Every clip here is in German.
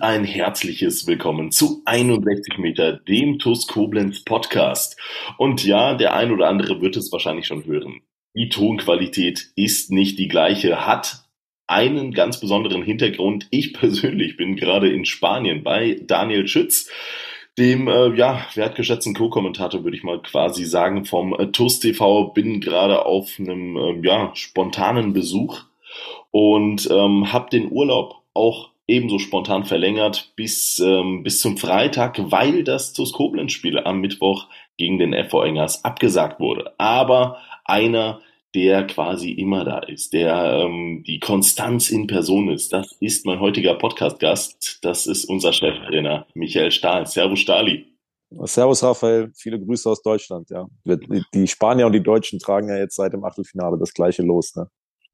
ein herzliches Willkommen zu 61 Meter, dem TUS Koblenz Podcast. Und ja, der ein oder andere wird es wahrscheinlich schon hören. Die Tonqualität ist nicht die gleiche, hat einen ganz besonderen Hintergrund. Ich persönlich bin gerade in Spanien bei Daniel Schütz, dem äh, ja, wertgeschätzten Co-Kommentator, würde ich mal quasi sagen, vom äh, TUS TV. Bin gerade auf einem äh, ja, spontanen Besuch und ähm, habe den Urlaub auch ebenso spontan verlängert bis, ähm, bis zum Freitag, weil das TuS Koblenz-Spiel am Mittwoch gegen den FV Engers abgesagt wurde. Aber einer, der quasi immer da ist, der ähm, die Konstanz in Person ist, das ist mein heutiger Podcast-Gast. Das ist unser Cheftrainer Michael Stahl. Servus Stahli. Servus Raphael, viele Grüße aus Deutschland. Ja, die Spanier und die Deutschen tragen ja jetzt seit dem Achtelfinale das gleiche Los. Ne?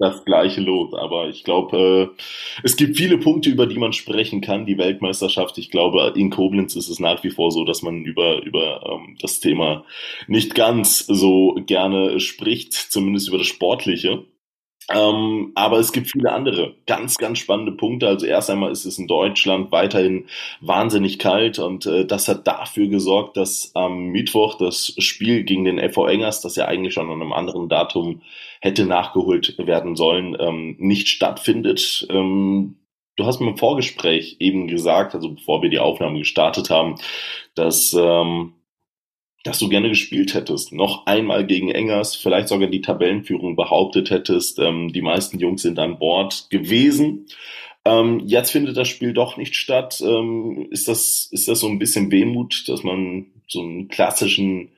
Das gleiche Los. Aber ich glaube, äh, es gibt viele Punkte, über die man sprechen kann. Die Weltmeisterschaft, ich glaube, in Koblenz ist es nach wie vor so, dass man über, über ähm, das Thema nicht ganz so gerne spricht, zumindest über das Sportliche. Ähm, aber es gibt viele andere ganz, ganz spannende Punkte. Also erst einmal ist es in Deutschland weiterhin wahnsinnig kalt und äh, das hat dafür gesorgt, dass am Mittwoch das Spiel gegen den FV Engers, das ja eigentlich schon an einem anderen Datum hätte nachgeholt werden sollen, ähm, nicht stattfindet. Ähm, du hast mir im Vorgespräch eben gesagt, also bevor wir die Aufnahme gestartet haben, dass ähm, dass du gerne gespielt hättest, noch einmal gegen Engers, vielleicht sogar die Tabellenführung behauptet hättest. Ähm, die meisten Jungs sind an Bord gewesen. Ähm, jetzt findet das Spiel doch nicht statt. Ähm, ist das ist das so ein bisschen Wehmut, dass man so einen klassischen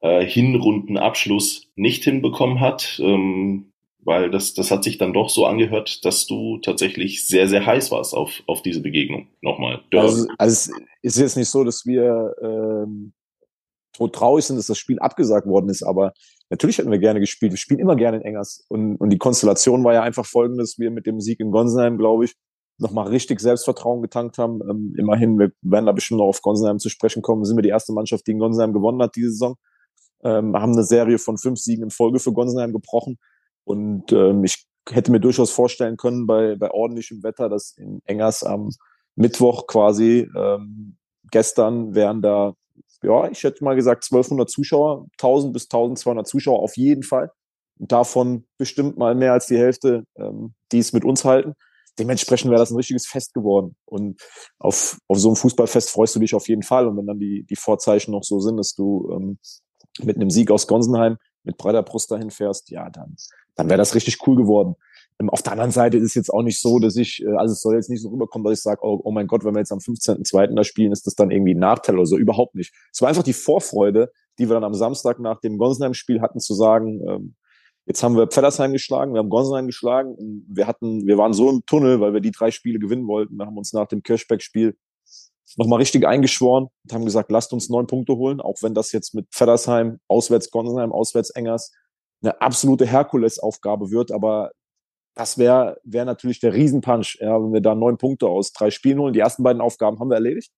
äh, Hinrundenabschluss nicht hinbekommen hat? Ähm, weil das, das hat sich dann doch so angehört, dass du tatsächlich sehr, sehr heiß warst auf, auf diese Begegnung. Nochmal. Also, also es ist jetzt nicht so, dass wir ähm, traurig sind, dass das Spiel abgesagt worden ist, aber natürlich hätten wir gerne gespielt. Wir spielen immer gerne in Engers. Und, und die Konstellation war ja einfach folgendes, wir mit dem Sieg in Gonsenheim, glaube ich, nochmal richtig Selbstvertrauen getankt haben. Ähm, immerhin, wir werden da bestimmt noch auf Gonsenheim zu sprechen kommen, sind wir die erste Mannschaft, die in Gonsenheim gewonnen hat diese Saison. Ähm, haben eine Serie von fünf Siegen in Folge für Gonsenheim gebrochen. Und ähm, ich hätte mir durchaus vorstellen können, bei, bei ordentlichem Wetter, dass in Engers am Mittwoch quasi ähm, gestern wären da ja, ich hätte mal gesagt 1200 Zuschauer, 1000 bis 1200 Zuschauer auf jeden Fall. Davon bestimmt mal mehr als die Hälfte, ähm, die es mit uns halten. Dementsprechend wäre das ein richtiges Fest geworden. Und auf, auf so einem Fußballfest freust du dich auf jeden Fall. Und wenn dann die, die Vorzeichen noch so sind, dass du ähm, mit einem Sieg aus Gonsenheim mit breiter Brust dahin fährst, ja, dann, dann wäre das richtig cool geworden. Ähm, auf der anderen Seite ist es jetzt auch nicht so, dass ich, äh, also es soll jetzt nicht so rüberkommen, dass ich sage, oh, oh mein Gott, wenn wir jetzt am 15.02. da spielen, ist das dann irgendwie ein Nachteil oder so. Überhaupt nicht. Es war einfach die Vorfreude, die wir dann am Samstag nach dem Gonsenheim-Spiel hatten, zu sagen, ähm, jetzt haben wir Pfeddersheim geschlagen, wir haben Gonsenheim geschlagen wir hatten, wir waren so im Tunnel, weil wir die drei Spiele gewinnen wollten. Wir haben uns nach dem Kirchberg-Spiel nochmal richtig eingeschworen und haben gesagt, lasst uns neun Punkte holen, auch wenn das jetzt mit Pfeddersheim, auswärts Gonsenheim, auswärts Engers eine absolute Herkulesaufgabe wird, aber das wäre wär natürlich der Riesenpunch, ja, wenn wir da neun Punkte aus drei Spielen holen. Die ersten beiden Aufgaben haben wir erledigt.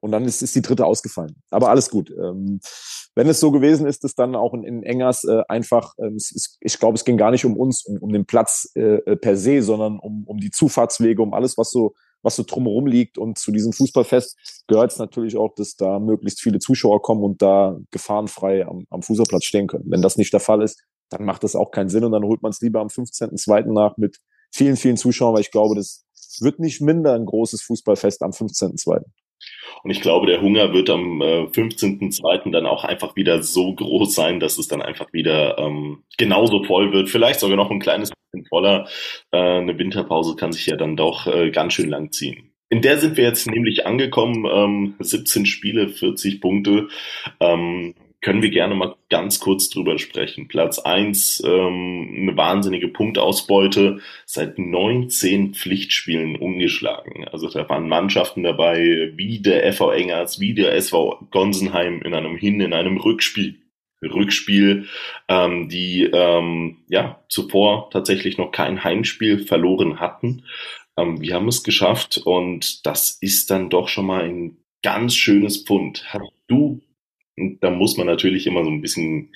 Und dann ist, ist die dritte ausgefallen. Aber alles gut. Ähm, wenn es so gewesen ist, dass dann auch in, in Engers äh, einfach, ähm, es, ich glaube, es ging gar nicht um uns, um, um den Platz äh, äh, per se, sondern um, um die Zufahrtswege, um alles, was so, was so drumherum liegt. Und zu diesem Fußballfest gehört es natürlich auch, dass da möglichst viele Zuschauer kommen und da gefahrenfrei am, am Fußballplatz stehen können. Wenn das nicht der Fall ist, dann macht das auch keinen Sinn und dann holt man es lieber am 15.02. nach mit vielen, vielen Zuschauern, weil ich glaube, das wird nicht minder ein großes Fußballfest am 15.02. Und ich glaube, der Hunger wird am äh, 15.02. dann auch einfach wieder so groß sein, dass es dann einfach wieder ähm, genauso voll wird. Vielleicht sogar noch ein kleines bisschen voller. Äh, eine Winterpause kann sich ja dann doch äh, ganz schön lang ziehen. In der sind wir jetzt nämlich angekommen. Ähm, 17 Spiele, 40 Punkte. Ähm, können wir gerne mal ganz kurz drüber sprechen. Platz eins ähm, eine wahnsinnige Punktausbeute, seit 19 Pflichtspielen ungeschlagen. Also da waren Mannschaften dabei, wie der FV Engers, wie der SV Gonsenheim in einem Hin-, in einem Rückspiel. Rückspiel, ähm, die ähm, ja zuvor tatsächlich noch kein Heimspiel verloren hatten. Ähm, wir haben es geschafft und das ist dann doch schon mal ein ganz schönes Pfund. Hast du und da muss man natürlich immer so ein bisschen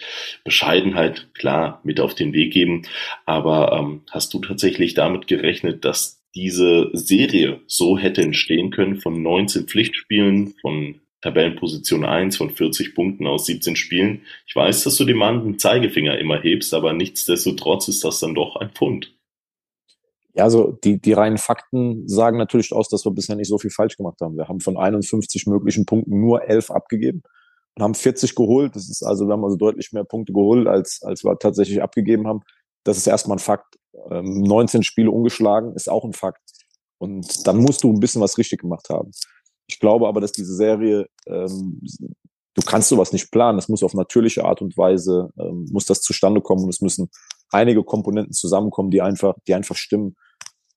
Bescheidenheit, klar, mit auf den Weg geben. Aber ähm, hast du tatsächlich damit gerechnet, dass diese Serie so hätte entstehen können von 19 Pflichtspielen, von Tabellenposition 1, von 40 Punkten aus 17 Spielen? Ich weiß, dass du dem Mann einen Zeigefinger immer hebst, aber nichtsdestotrotz ist das dann doch ein Pfund. Ja, also die, die reinen Fakten sagen natürlich aus, dass wir bisher nicht so viel falsch gemacht haben. Wir haben von 51 möglichen Punkten nur 11 abgegeben und haben 40 geholt. Das ist also, wir haben also deutlich mehr Punkte geholt, als, als wir tatsächlich abgegeben haben. Das ist erstmal ein Fakt. Ähm, 19 Spiele ungeschlagen ist auch ein Fakt. Und dann musst du ein bisschen was richtig gemacht haben. Ich glaube aber, dass diese Serie, ähm, du kannst sowas nicht planen. Das muss auf natürliche Art und Weise, ähm, muss das zustande kommen. Und es müssen einige Komponenten zusammenkommen, die einfach, die einfach stimmen.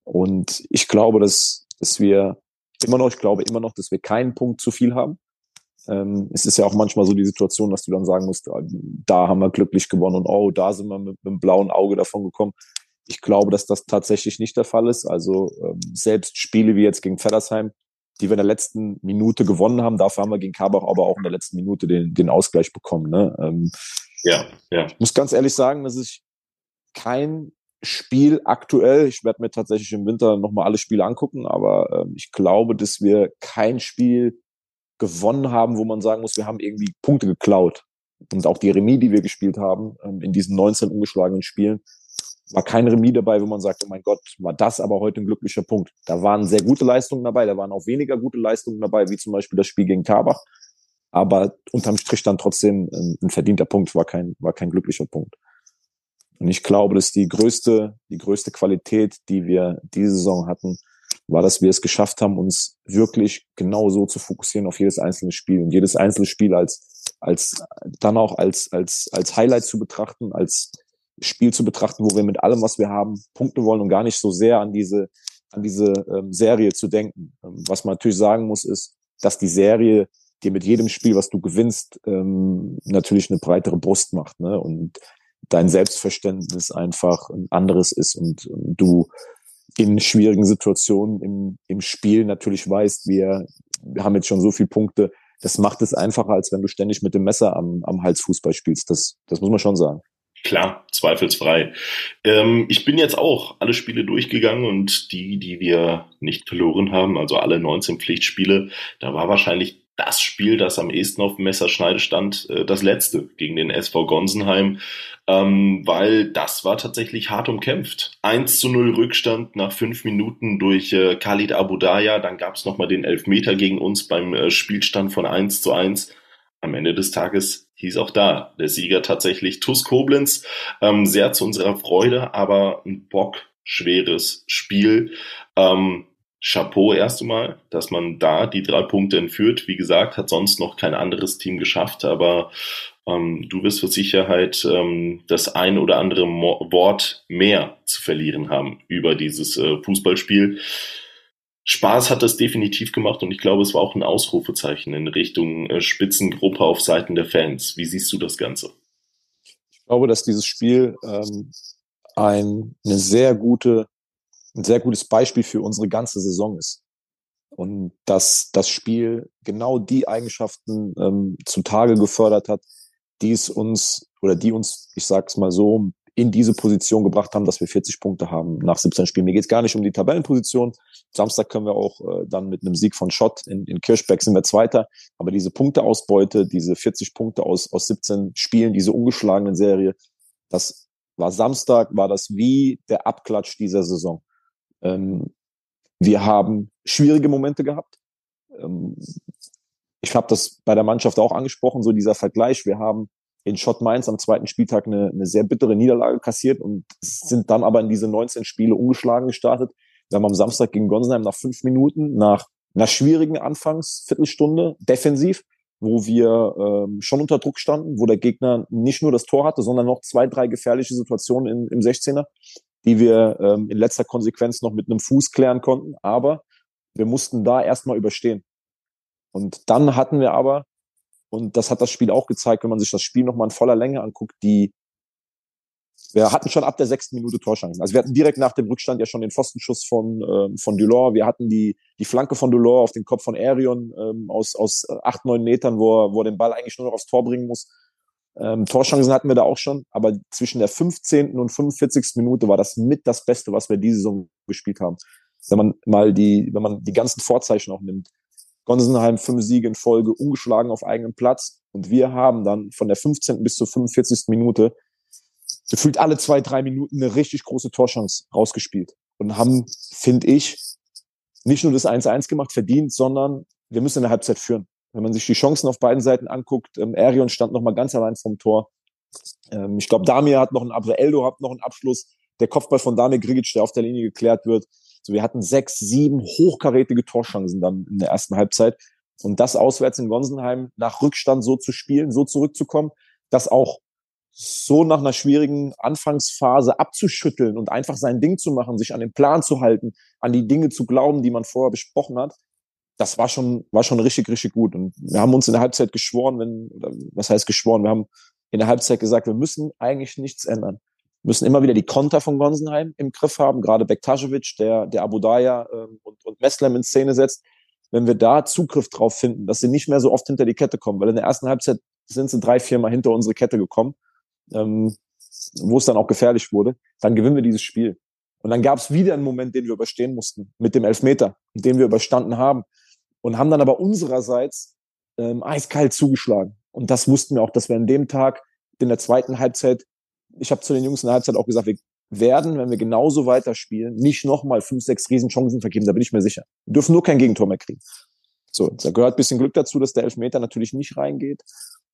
Und ich glaube, dass, dass wir immer noch, ich glaube immer noch, dass wir keinen Punkt zu viel haben. Ähm, es ist ja auch manchmal so die Situation, dass du dann sagen musst, ah, da haben wir glücklich gewonnen und oh, da sind wir mit, mit einem blauen Auge davon gekommen. Ich glaube, dass das tatsächlich nicht der Fall ist. Also ähm, selbst Spiele wie jetzt gegen Feddersheim, die wir in der letzten Minute gewonnen haben, dafür haben wir gegen Karbach aber auch in der letzten Minute den, den Ausgleich bekommen. Ne? Ähm, ja, ja. Ich muss ganz ehrlich sagen, dass ich kein Spiel aktuell, ich werde mir tatsächlich im Winter nochmal alle Spiele angucken, aber ähm, ich glaube, dass wir kein Spiel gewonnen haben, wo man sagen muss, wir haben irgendwie Punkte geklaut. Und auch die Remis, die wir gespielt haben, ähm, in diesen 19 ungeschlagenen Spielen, war kein Remis dabei, wo man sagt, oh mein Gott, war das aber heute ein glücklicher Punkt. Da waren sehr gute Leistungen dabei, da waren auch weniger gute Leistungen dabei, wie zum Beispiel das Spiel gegen Karbach. Aber unterm Strich dann trotzdem ein, ein verdienter Punkt, war kein, war kein glücklicher Punkt. Und ich glaube, dass die größte, die größte Qualität, die wir diese Saison hatten, war, dass wir es geschafft haben, uns wirklich genau so zu fokussieren auf jedes einzelne Spiel und jedes einzelne Spiel als, als, dann auch als, als, als Highlight zu betrachten, als Spiel zu betrachten, wo wir mit allem, was wir haben, Punkte wollen und gar nicht so sehr an diese, an diese ähm, Serie zu denken. Ähm, was man natürlich sagen muss, ist, dass die Serie dir mit jedem Spiel, was du gewinnst, ähm, natürlich eine breitere Brust macht, ne? Und dein Selbstverständnis einfach ein anderes ist und, und du in schwierigen Situationen im, im Spiel natürlich weißt, wir, wir haben jetzt schon so viele Punkte. Das macht es einfacher, als wenn du ständig mit dem Messer am, am Hals Fußball spielst. Das, das muss man schon sagen. Klar, zweifelsfrei. Ähm, ich bin jetzt auch alle Spiele durchgegangen und die, die wir nicht verloren haben, also alle 19 Pflichtspiele, da war wahrscheinlich das Spiel, das am ehesten auf dem Messerschneide stand, äh, das letzte gegen den SV Gonsenheim ähm, weil das war tatsächlich hart umkämpft. 1 zu 0 Rückstand nach fünf Minuten durch äh, Khalid Abudaya, dann gab es nochmal den Elfmeter gegen uns beim äh, Spielstand von 1 zu 1. Am Ende des Tages hieß auch da der Sieger tatsächlich TuS Koblenz. Ähm, sehr zu unserer Freude, aber ein bockschweres Spiel. Ähm, Chapeau erst einmal, dass man da die drei Punkte entführt. Wie gesagt, hat sonst noch kein anderes Team geschafft, aber ähm, du wirst für Sicherheit ähm, das ein oder andere Mo Wort mehr zu verlieren haben über dieses äh, Fußballspiel. Spaß hat das definitiv gemacht und ich glaube, es war auch ein Ausrufezeichen in Richtung äh, Spitzengruppe auf Seiten der Fans. Wie siehst du das Ganze? Ich glaube, dass dieses Spiel ähm, ein, eine sehr gute, ein sehr gutes Beispiel für unsere ganze Saison ist. Und dass das Spiel genau die Eigenschaften ähm, zutage gefördert hat, die es uns oder die uns, ich sag's mal so, in diese Position gebracht haben, dass wir 40 Punkte haben nach 17 Spielen. Mir geht's gar nicht um die Tabellenposition. Samstag können wir auch äh, dann mit einem Sieg von Schott in, in Kirchberg sind wir Zweiter. Aber diese Punkteausbeute, diese 40 Punkte aus, aus 17 Spielen, diese ungeschlagenen Serie, das war Samstag, war das wie der Abklatsch dieser Saison. Ähm, wir haben schwierige Momente gehabt. Ähm, ich habe das bei der Mannschaft auch angesprochen, so dieser Vergleich. Wir haben in Schott Mainz am zweiten Spieltag eine, eine sehr bittere Niederlage kassiert und sind dann aber in diese 19 Spiele ungeschlagen gestartet. Wir haben am Samstag gegen Gonsenheim nach fünf Minuten, nach einer schwierigen Anfangsviertelstunde defensiv, wo wir ähm, schon unter Druck standen, wo der Gegner nicht nur das Tor hatte, sondern noch zwei, drei gefährliche Situationen in, im 16er, die wir ähm, in letzter Konsequenz noch mit einem Fuß klären konnten. Aber wir mussten da erstmal überstehen. Und dann hatten wir aber, und das hat das Spiel auch gezeigt, wenn man sich das Spiel nochmal in voller Länge anguckt, die wir hatten schon ab der sechsten Minute Torschancen. Also wir hatten direkt nach dem Rückstand ja schon den Pfostenschuss von, äh, von Dulor. Wir hatten die, die Flanke von Dulor auf den Kopf von Arion ähm, aus, aus acht, neun Metern, wo er, wo er den Ball eigentlich nur noch aufs Tor bringen muss. Ähm, Torschancen hatten wir da auch schon, aber zwischen der 15. und 45. Minute war das mit das Beste, was wir diese Saison gespielt haben. Wenn man mal die, wenn man die ganzen Vorzeichen auch nimmt. Gonsenheim fünf Siege in Folge, ungeschlagen auf eigenem Platz. Und wir haben dann von der 15. bis zur 45. Minute gefühlt alle zwei, drei Minuten eine richtig große Torchance rausgespielt und haben, finde ich, nicht nur das 1-1 gemacht, verdient, sondern wir müssen in der Halbzeit führen. Wenn man sich die Chancen auf beiden Seiten anguckt, ähm, Arion stand noch mal ganz allein vom Tor. Ähm, ich glaube, Damir hat noch einen Abschluss, Eldo hat noch einen Abschluss. Der Kopfball von Damir Grigic, der auf der Linie geklärt wird. So, wir hatten sechs, sieben hochkarätige Torchancen dann in der ersten Halbzeit. Und das auswärts in Gonsenheim nach Rückstand so zu spielen, so zurückzukommen, das auch so nach einer schwierigen Anfangsphase abzuschütteln und einfach sein Ding zu machen, sich an den Plan zu halten, an die Dinge zu glauben, die man vorher besprochen hat, das war schon, war schon richtig, richtig gut. Und wir haben uns in der Halbzeit geschworen, wenn, was heißt geschworen? Wir haben in der Halbzeit gesagt, wir müssen eigentlich nichts ändern. Wir müssen immer wieder die Konter von Gonsenheim im Griff haben, gerade Bektajovic, der, der Abu Daya ähm, und, und Meslem in Szene setzt. Wenn wir da Zugriff drauf finden, dass sie nicht mehr so oft hinter die Kette kommen, weil in der ersten Halbzeit sind sie drei, vier Mal hinter unsere Kette gekommen ähm, wo es dann auch gefährlich wurde, dann gewinnen wir dieses Spiel. Und dann gab es wieder einen Moment, den wir überstehen mussten, mit dem Elfmeter, den wir überstanden haben. Und haben dann aber unsererseits ähm, eiskalt zugeschlagen. Und das wussten wir auch, dass wir an dem Tag in der zweiten Halbzeit, ich habe zu den Jungs in der Halbzeit auch gesagt, wir werden, wenn wir genauso weiterspielen, nicht nochmal fünf, sechs Riesenchancen vergeben, da bin ich mir sicher. Wir dürfen nur kein Gegentor mehr kriegen. So, da gehört bisschen Glück dazu, dass der Elfmeter natürlich nicht reingeht.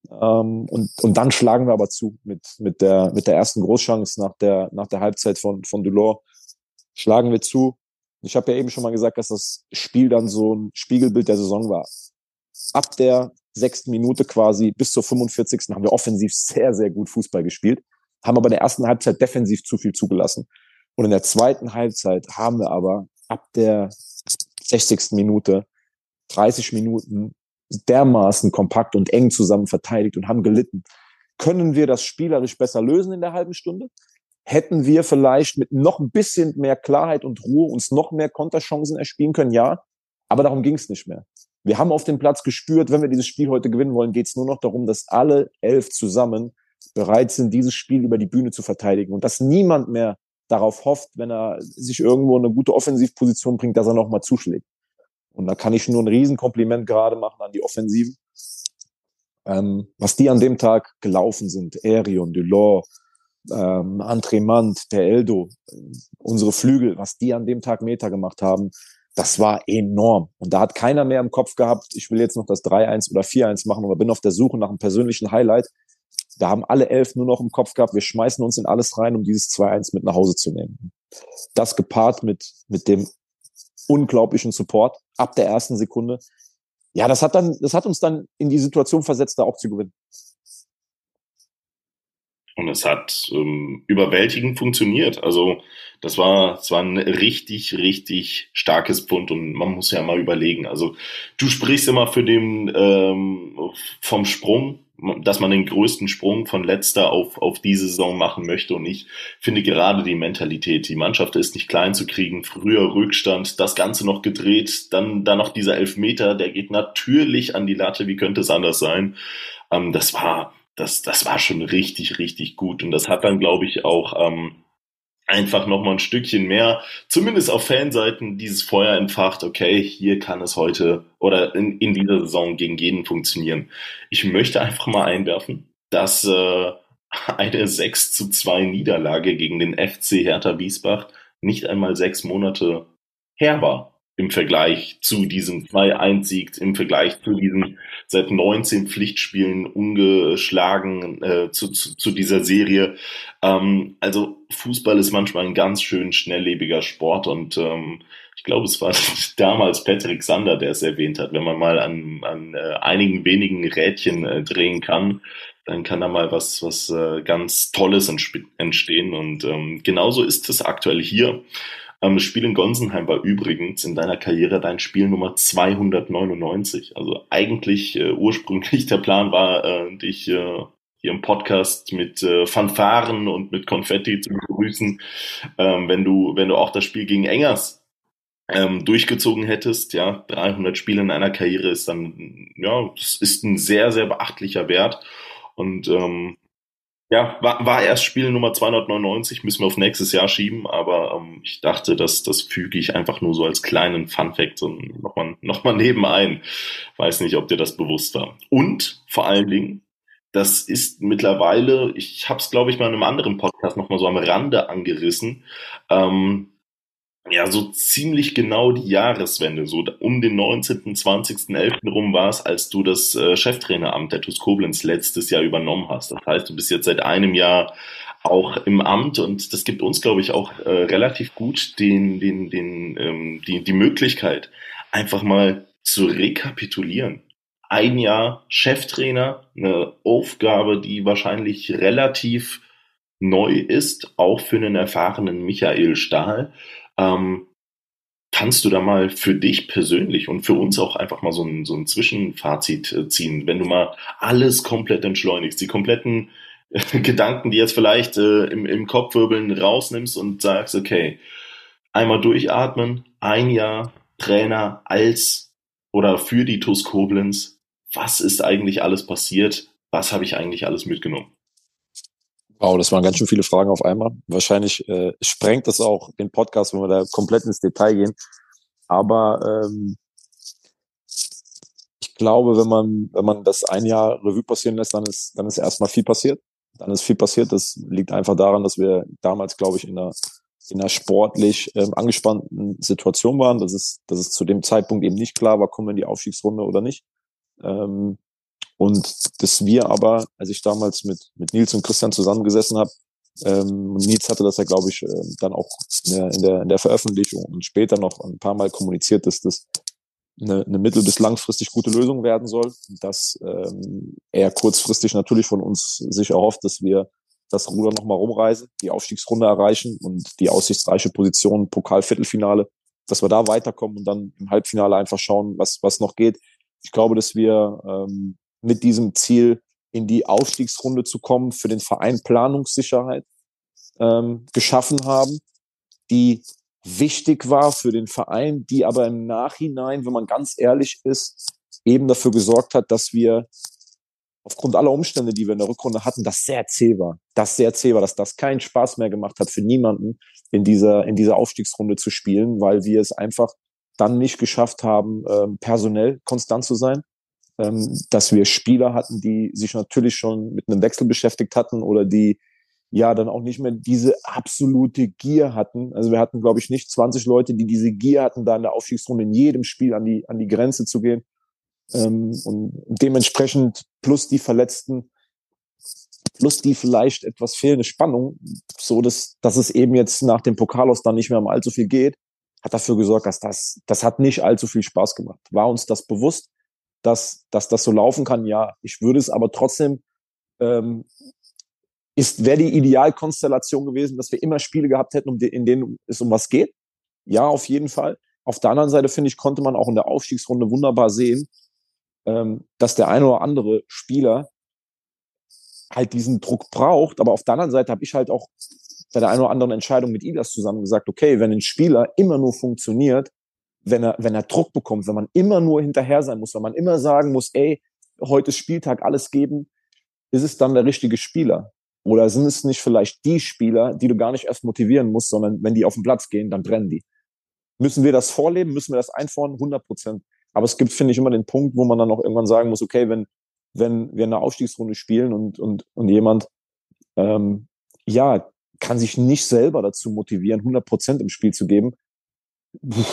Ähm, und, und dann schlagen wir aber zu mit, mit, der, mit der ersten Großchance nach der, nach der Halbzeit von, von Dulor. Schlagen wir zu. Ich habe ja eben schon mal gesagt, dass das Spiel dann so ein Spiegelbild der Saison war. Ab der sechsten Minute quasi bis zur 45. haben wir offensiv sehr, sehr gut Fußball gespielt, haben aber in der ersten Halbzeit defensiv zu viel zugelassen. Und in der zweiten Halbzeit haben wir aber ab der 60. Minute 30 Minuten dermaßen kompakt und eng zusammen verteidigt und haben gelitten. Können wir das spielerisch besser lösen in der halben Stunde? Hätten wir vielleicht mit noch ein bisschen mehr Klarheit und Ruhe uns noch mehr Konterchancen erspielen können? Ja, aber darum ging es nicht mehr. Wir haben auf dem Platz gespürt, wenn wir dieses Spiel heute gewinnen wollen, geht es nur noch darum, dass alle elf zusammen bereit sind, dieses Spiel über die Bühne zu verteidigen und dass niemand mehr darauf hofft, wenn er sich irgendwo in eine gute Offensivposition bringt, dass er nochmal zuschlägt. Und da kann ich nur ein Riesenkompliment gerade machen an die Offensiven. Ähm, was die an dem Tag gelaufen sind, Erion, Delors, ähm, Antremant, der Eldo, unsere Flügel, was die an dem Tag Meter gemacht haben, das war enorm. Und da hat keiner mehr im Kopf gehabt, ich will jetzt noch das 3-1 oder 4-1 machen oder bin auf der Suche nach einem persönlichen Highlight. Da haben alle elf nur noch im Kopf gehabt, wir schmeißen uns in alles rein, um dieses 2-1 mit nach Hause zu nehmen. Das gepaart mit, mit dem unglaublichen Support ab der ersten Sekunde. Ja, das hat dann, das hat uns dann in die Situation versetzt, da auch zu gewinnen. Und es hat ähm, überwältigend funktioniert. Also das war, das war ein richtig, richtig starkes Pfund und man muss ja mal überlegen. Also du sprichst immer für den ähm, vom Sprung dass man den größten Sprung von letzter auf, auf diese Saison machen möchte. Und ich finde gerade die Mentalität, die Mannschaft ist nicht klein zu kriegen, früher Rückstand, das Ganze noch gedreht, dann, dann noch dieser Elfmeter, der geht natürlich an die Latte, wie könnte es anders sein? Ähm, das war, das, das war schon richtig, richtig gut. Und das hat dann, glaube ich, auch ähm, einfach noch mal ein Stückchen mehr, zumindest auf Fanseiten, dieses Feuer entfacht, okay, hier kann es heute oder in, in dieser Saison gegen jeden funktionieren. Ich möchte einfach mal einwerfen, dass äh, eine 6 zu 2 Niederlage gegen den FC Hertha Biesbach nicht einmal sechs Monate her war im Vergleich zu diesem 2-1-Sieg, im Vergleich zu diesem seit 19 Pflichtspielen ungeschlagen äh, zu, zu, zu dieser Serie. Ähm, also Fußball ist manchmal ein ganz schön schnelllebiger Sport und ähm, ich glaube, es war damals Patrick Sander, der es erwähnt hat, wenn man mal an, an äh, einigen wenigen Rädchen äh, drehen kann, dann kann da mal was, was äh, ganz Tolles entstehen. Und ähm, genauso ist es aktuell hier. Ähm, das Spiel in Gonsenheim war übrigens in deiner Karriere dein Spiel Nummer 299. Also eigentlich äh, ursprünglich der Plan war, äh, dich äh, hier im Podcast mit äh, Fanfaren und mit Konfetti zu begrüßen, ähm, wenn du, wenn du auch das Spiel gegen Engers ähm, durchgezogen hättest, ja, 300 Spiele in einer Karriere ist dann, ja, das ist ein sehr, sehr beachtlicher Wert. Und ähm, ja, war, war erst Spiel Nummer 299, müssen wir auf nächstes Jahr schieben, aber ähm, ich dachte, dass das füge ich einfach nur so als kleinen Fun-Fact so nochmal noch mal nebenein. Weiß nicht, ob dir das bewusst war. Und vor allen Dingen, das ist mittlerweile, ich habe es, glaube ich, mal in einem anderen Podcast nochmal so am Rande angerissen, ähm, ja, so ziemlich genau die Jahreswende, so um den 19., 20., 11. rum war es, als du das äh, Cheftraineramt der TuS Koblenz letztes Jahr übernommen hast. Das heißt, du bist jetzt seit einem Jahr auch im Amt und das gibt uns, glaube ich, auch äh, relativ gut den, den, den, ähm, die, die Möglichkeit, einfach mal zu rekapitulieren. Ein Jahr Cheftrainer, eine Aufgabe, die wahrscheinlich relativ neu ist, auch für einen erfahrenen Michael Stahl. Ähm, kannst du da mal für dich persönlich und für uns auch einfach mal so ein, so ein Zwischenfazit äh, ziehen, wenn du mal alles komplett entschleunigst, die kompletten äh, Gedanken, die jetzt vielleicht äh, im, im Kopfwirbeln rausnimmst und sagst, okay, einmal durchatmen, ein Jahr Trainer als oder für die TuS Koblenz, was ist eigentlich alles passiert? Was habe ich eigentlich alles mitgenommen? Wow, das waren ganz schön viele Fragen auf einmal. Wahrscheinlich äh, sprengt das auch den Podcast, wenn wir da komplett ins Detail gehen. Aber ähm, ich glaube, wenn man, wenn man das ein Jahr Revue passieren lässt, dann ist, dann ist erstmal viel passiert. Dann ist viel passiert. Das liegt einfach daran, dass wir damals, glaube ich, in einer, in einer sportlich ähm, angespannten Situation waren. Das ist, dass es zu dem Zeitpunkt eben nicht klar war, kommen wir in die Aufstiegsrunde oder nicht. Ähm, und dass wir aber, als ich damals mit, mit Nils und Christian zusammengesessen habe, ähm, Nils hatte das ja, glaube ich, äh, dann auch in der, in, der, Veröffentlichung und später noch ein paar Mal kommuniziert, dass das eine, eine mittel- bis langfristig gute Lösung werden soll. Dass ähm, er kurzfristig natürlich von uns sich erhofft, dass wir das Ruder nochmal rumreisen, die Aufstiegsrunde erreichen und die aussichtsreiche Position Pokal-Viertelfinale, dass wir da weiterkommen und dann im Halbfinale einfach schauen, was, was noch geht. Ich glaube, dass wir ähm, mit diesem Ziel in die Aufstiegsrunde zu kommen, für den Verein Planungssicherheit ähm, geschaffen haben, die wichtig war für den Verein, die aber im Nachhinein, wenn man ganz ehrlich ist, eben dafür gesorgt hat, dass wir aufgrund aller Umstände, die wir in der Rückrunde hatten, das sehr zäh war. Das sehr zäh war, dass das keinen Spaß mehr gemacht hat für niemanden in dieser, in dieser Aufstiegsrunde zu spielen, weil wir es einfach dann nicht geschafft haben, ähm, personell konstant zu sein ähm, dass wir Spieler hatten, die sich natürlich schon mit einem Wechsel beschäftigt hatten oder die ja dann auch nicht mehr diese absolute Gier hatten. Also wir hatten, glaube ich, nicht 20 Leute, die diese Gier hatten, da in der Aufstiegsrunde in jedem Spiel an die, an die Grenze zu gehen. Ähm, und dementsprechend plus die Verletzten, plus die vielleicht etwas fehlende Spannung, so dass, dass es eben jetzt nach dem Pokalos dann nicht mehr um allzu viel geht, hat dafür gesorgt, dass das, das hat nicht allzu viel Spaß gemacht. War uns das bewusst? Dass, dass das so laufen kann, ja. Ich würde es aber trotzdem, ähm, ist, wäre die Idealkonstellation gewesen, dass wir immer Spiele gehabt hätten, um die, in denen es um was geht. Ja, auf jeden Fall. Auf der anderen Seite, finde ich, konnte man auch in der Aufstiegsrunde wunderbar sehen, ähm, dass der eine oder andere Spieler halt diesen Druck braucht. Aber auf der anderen Seite habe ich halt auch bei der einen oder anderen Entscheidung mit Ilas zusammen gesagt, okay, wenn ein Spieler immer nur funktioniert, wenn er, wenn er Druck bekommt, wenn man immer nur hinterher sein muss, wenn man immer sagen muss, ey, heute ist Spieltag, alles geben, ist es dann der richtige Spieler? Oder sind es nicht vielleicht die Spieler, die du gar nicht erst motivieren musst, sondern wenn die auf den Platz gehen, dann brennen die? Müssen wir das vorleben? Müssen wir das einfordern? 100 Prozent. Aber es gibt, finde ich, immer den Punkt, wo man dann auch irgendwann sagen muss, okay, wenn, wenn wir eine Aufstiegsrunde spielen und, und, und jemand, ähm, ja, kann sich nicht selber dazu motivieren, 100 Prozent im Spiel zu geben,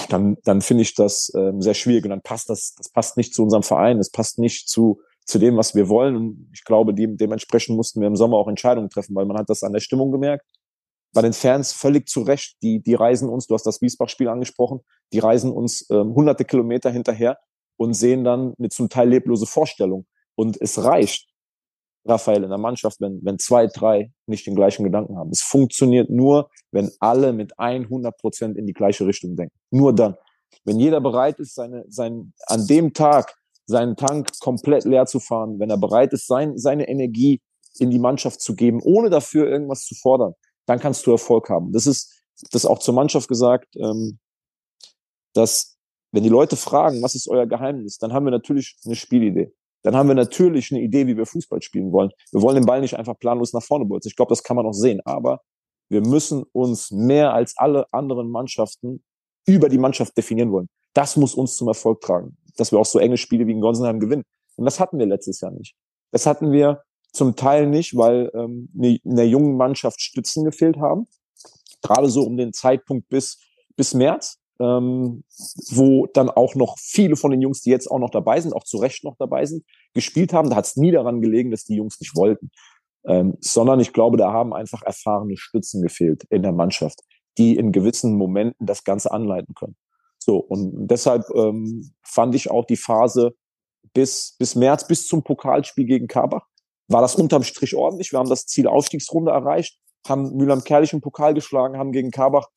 dann, dann finde ich das ähm, sehr schwierig und dann passt das, das passt nicht zu unserem Verein, es passt nicht zu, zu dem, was wir wollen. Und ich glaube, die, dementsprechend mussten wir im Sommer auch Entscheidungen treffen, weil man hat das an der Stimmung gemerkt. Bei den Fans völlig zu Recht, die, die reisen uns, du hast das Wiesbach-Spiel angesprochen, die reisen uns ähm, hunderte Kilometer hinterher und sehen dann eine zum Teil leblose Vorstellung. Und es reicht, Raphael, in der Mannschaft, wenn, wenn zwei, drei nicht den gleichen Gedanken haben. Es funktioniert nur, wenn alle mit 100 Prozent in die gleiche Richtung denken. Nur dann. Wenn jeder bereit ist, seine, sein, an dem Tag seinen Tank komplett leer zu fahren, wenn er bereit ist, sein, seine Energie in die Mannschaft zu geben, ohne dafür irgendwas zu fordern, dann kannst du Erfolg haben. Das ist das auch zur Mannschaft gesagt, ähm, dass wenn die Leute fragen, was ist euer Geheimnis, dann haben wir natürlich eine Spielidee dann haben wir natürlich eine Idee, wie wir Fußball spielen wollen. Wir wollen den Ball nicht einfach planlos nach vorne bolzen. Ich glaube, das kann man auch sehen. Aber wir müssen uns mehr als alle anderen Mannschaften über die Mannschaft definieren wollen. Das muss uns zum Erfolg tragen, dass wir auch so enge Spiele wie in Gonsenheim gewinnen. Und das hatten wir letztes Jahr nicht. Das hatten wir zum Teil nicht, weil ähm, in der jungen Mannschaft Stützen gefehlt haben. Gerade so um den Zeitpunkt bis, bis März ähm, wo dann auch noch viele von den Jungs, die jetzt auch noch dabei sind, auch zu Recht noch dabei sind, gespielt haben. Da hat es nie daran gelegen, dass die Jungs nicht wollten, ähm, sondern ich glaube, da haben einfach erfahrene Stützen gefehlt in der Mannschaft, die in gewissen Momenten das Ganze anleiten können. So, und deshalb ähm, fand ich auch die Phase bis, bis März, bis zum Pokalspiel gegen Karbach, war das unterm Strich ordentlich. Wir haben das Ziel Aufstiegsrunde erreicht, haben Mühlheim-Kerlich im Pokal geschlagen, haben gegen Karbach ähm,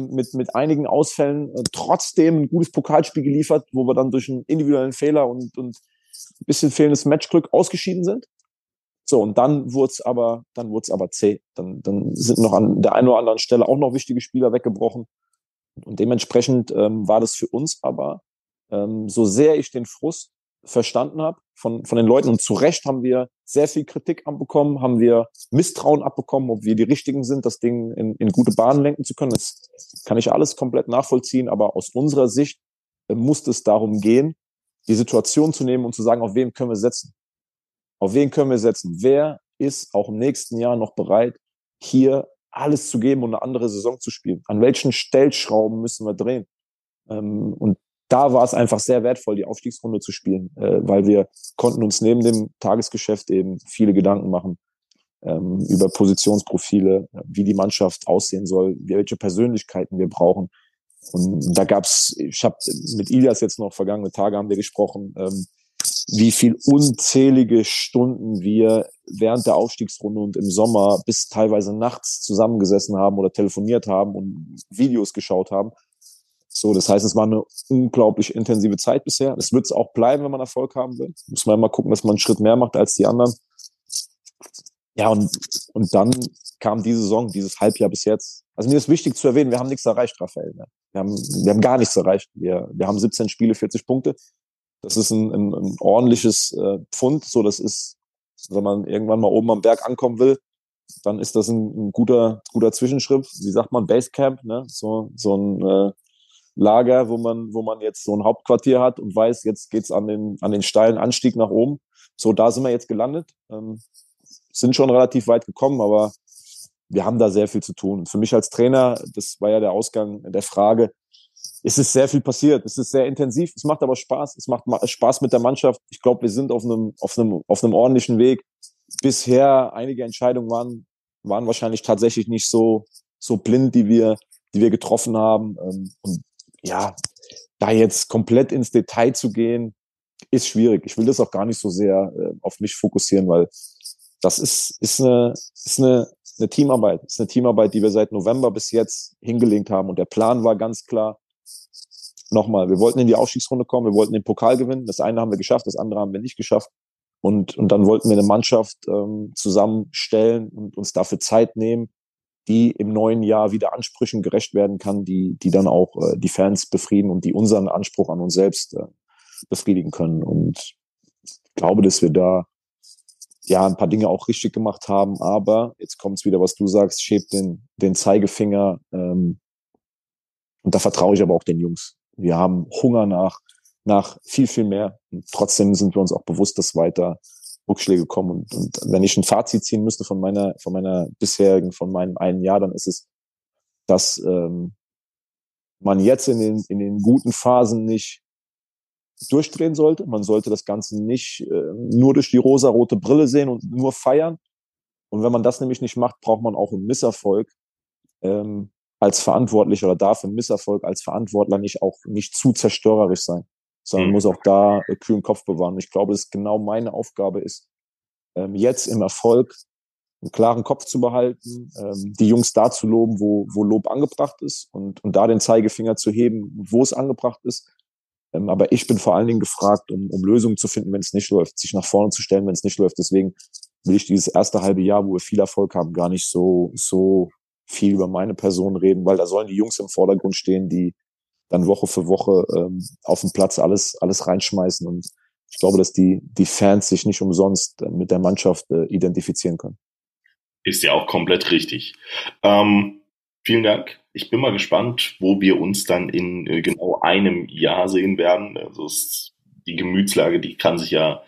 mit, mit einigen Ausfällen äh, trotzdem ein gutes Pokalspiel geliefert, wo wir dann durch einen individuellen Fehler und, und ein bisschen fehlendes Matchglück ausgeschieden sind. So, und dann wurde es aber, dann wurde aber zäh. Dann, dann sind noch an der einen oder anderen Stelle auch noch wichtige Spieler weggebrochen. Und dementsprechend ähm, war das für uns aber, ähm, so sehr ich den Frust verstanden habe von, von den Leuten. Und zu Recht haben wir sehr viel Kritik abbekommen, haben wir Misstrauen abbekommen, ob wir die Richtigen sind, das Ding in, in gute Bahnen lenken zu können. Das kann ich alles komplett nachvollziehen, aber aus unserer Sicht äh, muss es darum gehen, die Situation zu nehmen und zu sagen, auf wen können wir setzen? Auf wen können wir setzen? Wer ist auch im nächsten Jahr noch bereit, hier alles zu geben und eine andere Saison zu spielen? An welchen Stellschrauben müssen wir drehen? Ähm, und da war es einfach sehr wertvoll, die Aufstiegsrunde zu spielen, äh, weil wir konnten uns neben dem Tagesgeschäft eben viele Gedanken machen ähm, über Positionsprofile, wie die Mannschaft aussehen soll, welche Persönlichkeiten wir brauchen. Und da gab's, ich habe mit Ilias jetzt noch vergangene Tage haben wir gesprochen, ähm, wie viel unzählige Stunden wir während der Aufstiegsrunde und im Sommer bis teilweise nachts zusammengesessen haben oder telefoniert haben und Videos geschaut haben so, das heißt, es war eine unglaublich intensive Zeit bisher. Es wird es auch bleiben, wenn man Erfolg haben will. Muss man immer gucken, dass man einen Schritt mehr macht als die anderen. Ja, und, und dann kam diese Saison, dieses Halbjahr bis jetzt. Also mir ist wichtig zu erwähnen, wir haben nichts erreicht, Raphael. Ne? Wir, haben, wir haben gar nichts erreicht. Wir, wir haben 17 Spiele, 40 Punkte. Das ist ein, ein, ein ordentliches äh, Pfund. So, das ist, wenn man irgendwann mal oben am Berg ankommen will, dann ist das ein, ein guter, guter Zwischenschritt. Wie sagt man, Basecamp, ne? So, so ein äh, Lager, wo man, wo man jetzt so ein Hauptquartier hat und weiß, jetzt geht's an den, an den steilen Anstieg nach oben. So, da sind wir jetzt gelandet. Ähm, sind schon relativ weit gekommen, aber wir haben da sehr viel zu tun. Für mich als Trainer, das war ja der Ausgang der Frage, es ist sehr viel passiert. Es ist sehr intensiv. Es macht aber Spaß. Es macht Spaß mit der Mannschaft. Ich glaube, wir sind auf einem, auf einem, auf einem ordentlichen Weg. Bisher einige Entscheidungen waren, waren wahrscheinlich tatsächlich nicht so, so blind, die wir, die wir getroffen haben. Ähm, und ja, da jetzt komplett ins Detail zu gehen, ist schwierig. Ich will das auch gar nicht so sehr äh, auf mich fokussieren, weil das ist, ist, eine, ist eine, eine Teamarbeit. ist eine Teamarbeit, die wir seit November bis jetzt hingelegt haben. Und der Plan war ganz klar, nochmal, wir wollten in die Aufstiegsrunde kommen, wir wollten den Pokal gewinnen. Das eine haben wir geschafft, das andere haben wir nicht geschafft. Und, und dann wollten wir eine Mannschaft ähm, zusammenstellen und uns dafür Zeit nehmen, die im neuen Jahr wieder Ansprüchen gerecht werden kann, die, die dann auch äh, die Fans befrieden und die unseren Anspruch an uns selbst äh, befriedigen können. Und ich glaube, dass wir da ja ein paar Dinge auch richtig gemacht haben, aber jetzt kommt es wieder, was du sagst, schiebt den, den Zeigefinger ähm, und da vertraue ich aber auch den Jungs. Wir haben Hunger nach, nach viel, viel mehr. Und trotzdem sind wir uns auch bewusst, dass weiter Rückschläge kommen. Und, und wenn ich ein Fazit ziehen müsste von meiner, von meiner bisherigen, von meinem einen Jahr, dann ist es, dass, ähm, man jetzt in den, in den guten Phasen nicht durchdrehen sollte. Man sollte das Ganze nicht äh, nur durch die rosa-rote Brille sehen und nur feiern. Und wenn man das nämlich nicht macht, braucht man auch einen Misserfolg ähm, als Verantwortlicher oder darf im Misserfolg als Verantwortler nicht auch nicht zu zerstörerisch sein, sondern muss auch da äh, kühlen Kopf bewahren. Ich glaube, dass genau meine Aufgabe ist, ähm, jetzt im Erfolg einen klaren Kopf zu behalten, ähm, die Jungs da zu loben, wo, wo Lob angebracht ist und, und da den Zeigefinger zu heben, wo es angebracht ist. Ähm, aber ich bin vor allen Dingen gefragt, um, um Lösungen zu finden, wenn es nicht läuft, sich nach vorne zu stellen, wenn es nicht läuft. Deswegen will ich dieses erste halbe Jahr, wo wir viel Erfolg haben, gar nicht so, so viel über meine Person reden, weil da sollen die Jungs im Vordergrund stehen, die dann Woche für Woche ähm, auf dem Platz alles, alles reinschmeißen. Und ich glaube, dass die, die Fans sich nicht umsonst äh, mit der Mannschaft äh, identifizieren können. Ist ja auch komplett richtig. Ähm, vielen Dank. Ich bin mal gespannt, wo wir uns dann in äh, genau einem Jahr sehen werden. Also es, die Gemütslage, die kann sich ja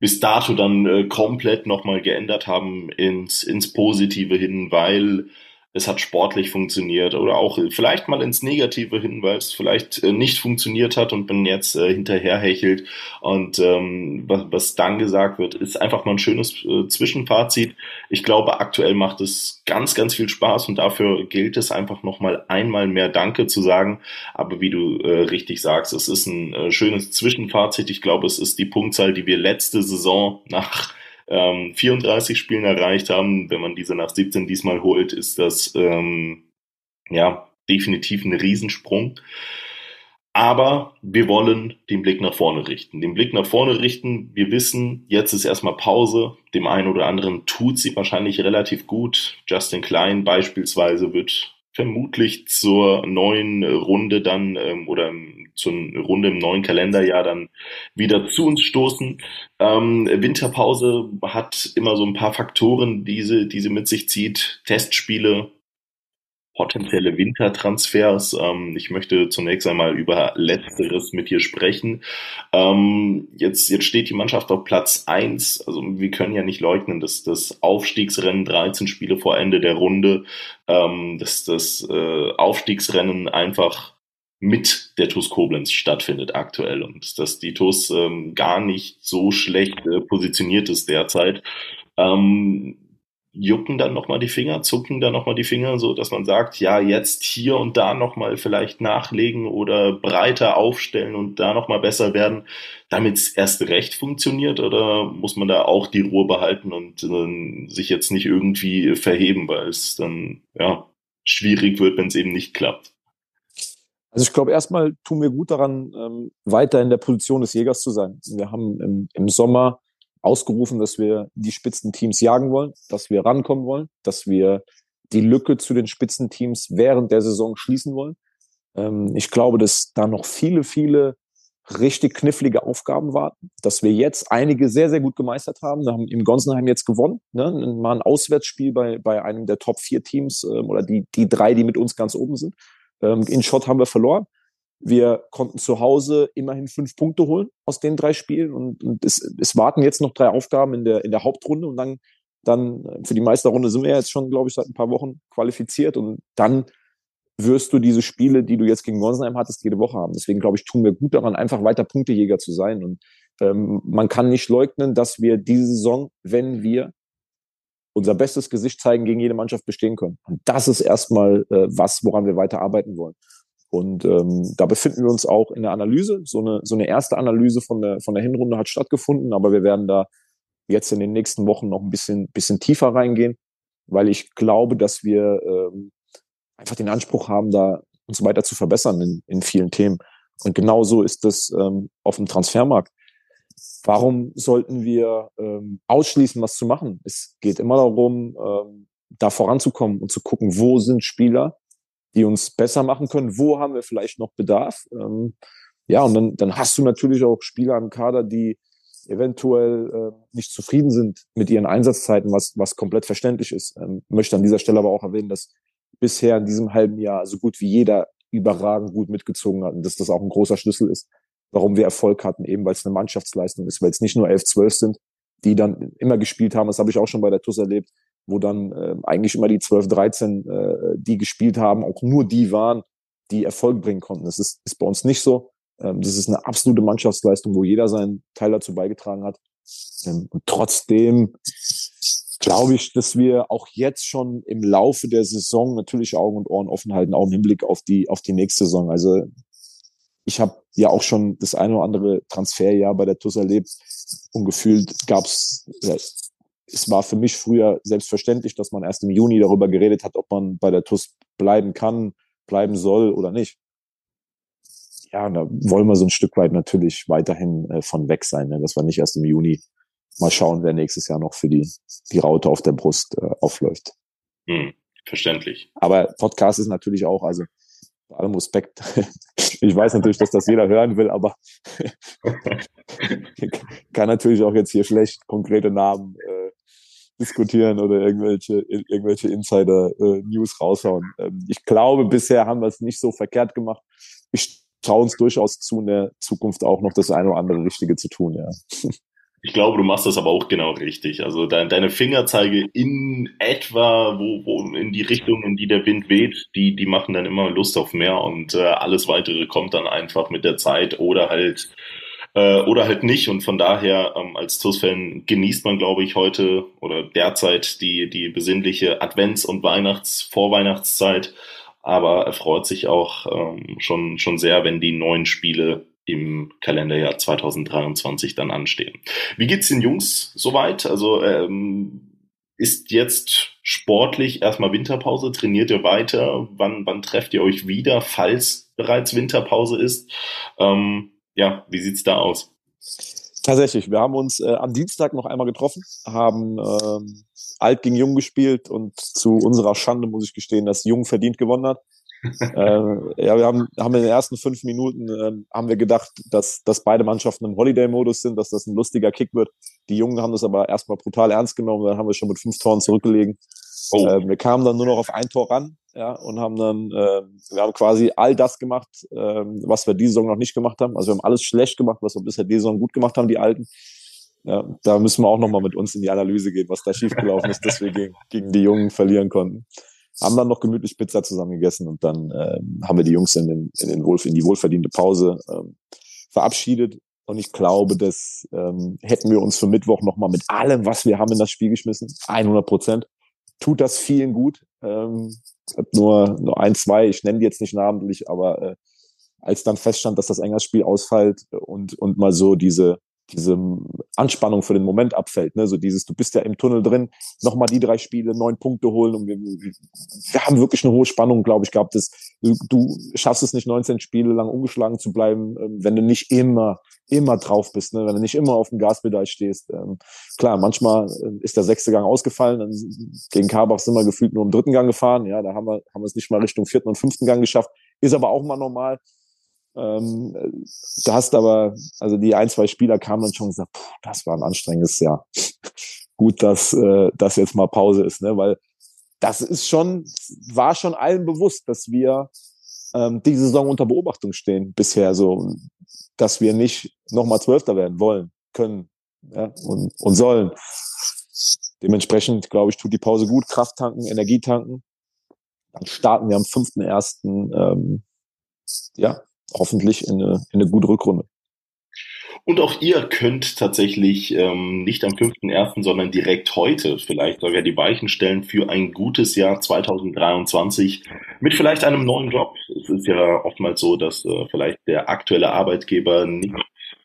bis dato dann äh, komplett nochmal geändert haben ins, ins Positive hin, weil es hat sportlich funktioniert oder auch vielleicht mal ins Negative hin, weil es vielleicht äh, nicht funktioniert hat und man jetzt äh, hinterherhechelt. Und ähm, was, was dann gesagt wird, ist einfach mal ein schönes äh, Zwischenfazit. Ich glaube, aktuell macht es ganz, ganz viel Spaß und dafür gilt es einfach nochmal einmal mehr Danke zu sagen. Aber wie du äh, richtig sagst, es ist ein äh, schönes Zwischenfazit. Ich glaube, es ist die Punktzahl, die wir letzte Saison nach ähm, 34 Spielen erreicht haben. Wenn man diese nach 17 diesmal holt, ist das ähm, ja definitiv ein Riesensprung. Aber wir wollen den Blick nach vorne richten. Den Blick nach vorne richten. Wir wissen, jetzt ist erstmal Pause. Dem einen oder anderen tut sie wahrscheinlich relativ gut. Justin Klein beispielsweise wird vermutlich zur neuen Runde dann ähm, oder zur Runde im neuen Kalenderjahr dann wieder zu uns stoßen. Ähm, Winterpause hat immer so ein paar Faktoren, die sie, die sie mit sich zieht. Testspiele, potenzielle Wintertransfers. Ähm, ich möchte zunächst einmal über Letzteres mit dir sprechen. Ähm, jetzt, jetzt steht die Mannschaft auf Platz eins. Also wir können ja nicht leugnen, dass das Aufstiegsrennen 13 Spiele vor Ende der Runde, ähm, dass das äh, Aufstiegsrennen einfach mit der TUS Koblenz stattfindet aktuell und dass die TUS ähm, gar nicht so schlecht äh, positioniert ist derzeit. Ähm, jucken dann nochmal die Finger, zucken dann nochmal die Finger, so dass man sagt, ja, jetzt hier und da nochmal vielleicht nachlegen oder breiter aufstellen und da nochmal besser werden, damit es erst recht funktioniert oder muss man da auch die Ruhe behalten und äh, sich jetzt nicht irgendwie verheben, weil es dann, ja, schwierig wird, wenn es eben nicht klappt? Also ich glaube, erstmal tun wir gut daran, ähm, weiter in der Position des Jägers zu sein. Wir haben im, im Sommer ausgerufen, dass wir die Spitzenteams jagen wollen, dass wir rankommen wollen, dass wir die Lücke zu den Spitzenteams während der Saison schließen wollen. Ähm, ich glaube, dass da noch viele, viele richtig knifflige Aufgaben warten, dass wir jetzt einige sehr, sehr gut gemeistert haben. Wir haben im Gonsenheim jetzt gewonnen, ne? mal ein Auswärtsspiel bei, bei einem der Top 4 Teams ähm, oder die, die drei, die mit uns ganz oben sind. Ähm, in Schott haben wir verloren. Wir konnten zu Hause immerhin fünf Punkte holen aus den drei Spielen und, und es, es warten jetzt noch drei Aufgaben in der, in der Hauptrunde und dann, dann für die Meisterrunde sind wir jetzt schon, glaube ich, seit ein paar Wochen qualifiziert und dann wirst du diese Spiele, die du jetzt gegen Gonsenheim hattest, jede Woche haben. Deswegen glaube ich, tun wir gut daran, einfach weiter Punktejäger zu sein. Und ähm, man kann nicht leugnen, dass wir diese Saison, wenn wir unser bestes Gesicht zeigen, gegen jede Mannschaft bestehen können. Und das ist erstmal äh, was, woran wir weiter arbeiten wollen. Und ähm, da befinden wir uns auch in der Analyse. So eine, so eine erste Analyse von der, von der Hinrunde hat stattgefunden, aber wir werden da jetzt in den nächsten Wochen noch ein bisschen, bisschen tiefer reingehen, weil ich glaube, dass wir ähm, einfach den Anspruch haben, da uns weiter zu verbessern in, in vielen Themen. Und genauso ist es ähm, auf dem Transfermarkt. Warum sollten wir ähm, ausschließen, was zu machen? Es geht immer darum, ähm, da voranzukommen und zu gucken, wo sind Spieler, die uns besser machen können. Wo haben wir vielleicht noch Bedarf? Ähm, ja, und dann, dann hast du natürlich auch Spieler im Kader, die eventuell äh, nicht zufrieden sind mit ihren Einsatzzeiten, was, was komplett verständlich ist. Ähm, möchte an dieser Stelle aber auch erwähnen, dass bisher in diesem halben Jahr so gut wie jeder überragend gut mitgezogen hat und dass das auch ein großer Schlüssel ist, warum wir Erfolg hatten, eben weil es eine Mannschaftsleistung ist, weil es nicht nur 11, 12 sind, die dann immer gespielt haben. Das habe ich auch schon bei der TUS erlebt, wo dann äh, eigentlich immer die 12, 13, äh, die gespielt haben, auch nur die waren, die Erfolg bringen konnten. Das ist, ist bei uns nicht so. Ähm, das ist eine absolute Mannschaftsleistung, wo jeder seinen Teil dazu beigetragen hat. Ähm, und trotzdem glaube ich, dass wir auch jetzt schon im Laufe der Saison natürlich Augen und Ohren offen halten, auch im Hinblick auf die, auf die nächste Saison. Also ich habe ja auch schon das eine oder andere Transferjahr bei der TUS erlebt und gefühlt gab es, ja, es war für mich früher selbstverständlich, dass man erst im Juni darüber geredet hat, ob man bei der TUS bleiben kann, bleiben soll oder nicht. Ja, da wollen wir so ein Stück weit natürlich weiterhin äh, von weg sein, ne? dass wir nicht erst im Juni mal schauen, wer nächstes Jahr noch für die, die Raute auf der Brust äh, aufläuft. Hm, verständlich. Aber Podcast ist natürlich auch, also bei allem Respekt. Ich weiß natürlich, dass das jeder hören will, aber kann natürlich auch jetzt hier schlecht konkrete Namen äh, diskutieren oder irgendwelche, irgendwelche Insider-News äh, raushauen. Ähm, ich glaube, bisher haben wir es nicht so verkehrt gemacht. Ich traue uns durchaus zu, in der Zukunft auch noch das eine oder andere Richtige zu tun, ja. Ich glaube, du machst das aber auch genau richtig. Also de deine Fingerzeige in etwa, wo, wo in die Richtung, in die der Wind weht, die, die machen dann immer Lust auf mehr und äh, alles weitere kommt dann einfach mit der Zeit oder halt äh, oder halt nicht. Und von daher ähm, als TUS-Fan genießt man, glaube ich, heute oder derzeit die, die besinnliche Advents- und Weihnachts-, Vorweihnachtszeit. Aber er freut sich auch ähm, schon, schon sehr, wenn die neuen Spiele im Kalenderjahr 2023 dann anstehen. Wie geht's den Jungs soweit? Also ähm, ist jetzt sportlich erstmal Winterpause? Trainiert ihr weiter? Wann, wann trefft ihr euch wieder, falls bereits Winterpause ist? Ähm, ja, wie sieht's da aus? Tatsächlich, wir haben uns äh, am Dienstag noch einmal getroffen, haben ähm, alt gegen jung gespielt und zu unserer Schande muss ich gestehen, dass Jung verdient gewonnen hat äh, ja, wir haben, haben in den ersten fünf Minuten äh, haben wir gedacht, dass, dass beide Mannschaften im Holiday-Modus sind, dass das ein lustiger Kick wird. Die Jungen haben das aber erstmal brutal ernst genommen, dann haben wir schon mit fünf Toren zurückgelegen. Oh. Äh, wir kamen dann nur noch auf ein Tor ran, ja, und haben dann, äh, wir haben quasi all das gemacht, äh, was wir diese Saison noch nicht gemacht haben. Also wir haben alles schlecht gemacht, was wir bisher diese Saison gut gemacht haben, die Alten. Ja, da müssen wir auch nochmal mit uns in die Analyse gehen, was da schiefgelaufen ist, dass wir gegen, gegen die Jungen verlieren konnten haben dann noch gemütlich Pizza zusammen gegessen und dann äh, haben wir die Jungs in, den, in, den Wohlf in die wohlverdiente Pause ähm, verabschiedet. Und ich glaube, das ähm, hätten wir uns für Mittwoch nochmal mit allem, was wir haben, in das Spiel geschmissen. 100 Prozent. Tut das vielen gut. Ähm, nur, nur ein, zwei, ich nenne die jetzt nicht namentlich, aber äh, als dann feststand, dass das Engers-Spiel ausfällt und, und mal so diese, diese Anspannung für den Moment abfällt. Ne? So dieses, du bist ja im Tunnel drin, nochmal die drei Spiele, neun Punkte holen und wir, wir haben wirklich eine hohe Spannung, glaube ich, gehabt. Das, du, du schaffst es nicht, 19 Spiele lang ungeschlagen zu bleiben, ähm, wenn du nicht immer, immer drauf bist, ne? wenn du nicht immer auf dem Gaspedal stehst. Ähm, klar, manchmal äh, ist der sechste Gang ausgefallen, dann gegen Karbach sind wir gefühlt nur im dritten Gang gefahren. Ja, da haben wir, haben wir es nicht mal Richtung vierten und fünften Gang geschafft. Ist aber auch mal normal. Ähm, da hast aber, also die ein, zwei Spieler kamen dann schon und gesagt, pff, das war ein anstrengendes Jahr. Gut, dass äh, das jetzt mal Pause ist, ne? Weil das ist schon, war schon allen bewusst, dass wir ähm, diese Saison unter Beobachtung stehen bisher so, dass wir nicht nochmal Zwölfter werden wollen, können ja, und, und sollen. Dementsprechend, glaube ich, tut die Pause gut, Kraft tanken, Energie tanken. Dann starten wir am 5.1. Ähm, ja, hoffentlich in eine, in eine gute Rückrunde. Und auch ihr könnt tatsächlich ähm, nicht am 5.1., sondern direkt heute vielleicht sogar die Weichen stellen für ein gutes Jahr 2023 mit vielleicht einem neuen Job. Es ist ja oftmals so, dass äh, vielleicht der aktuelle Arbeitgeber nicht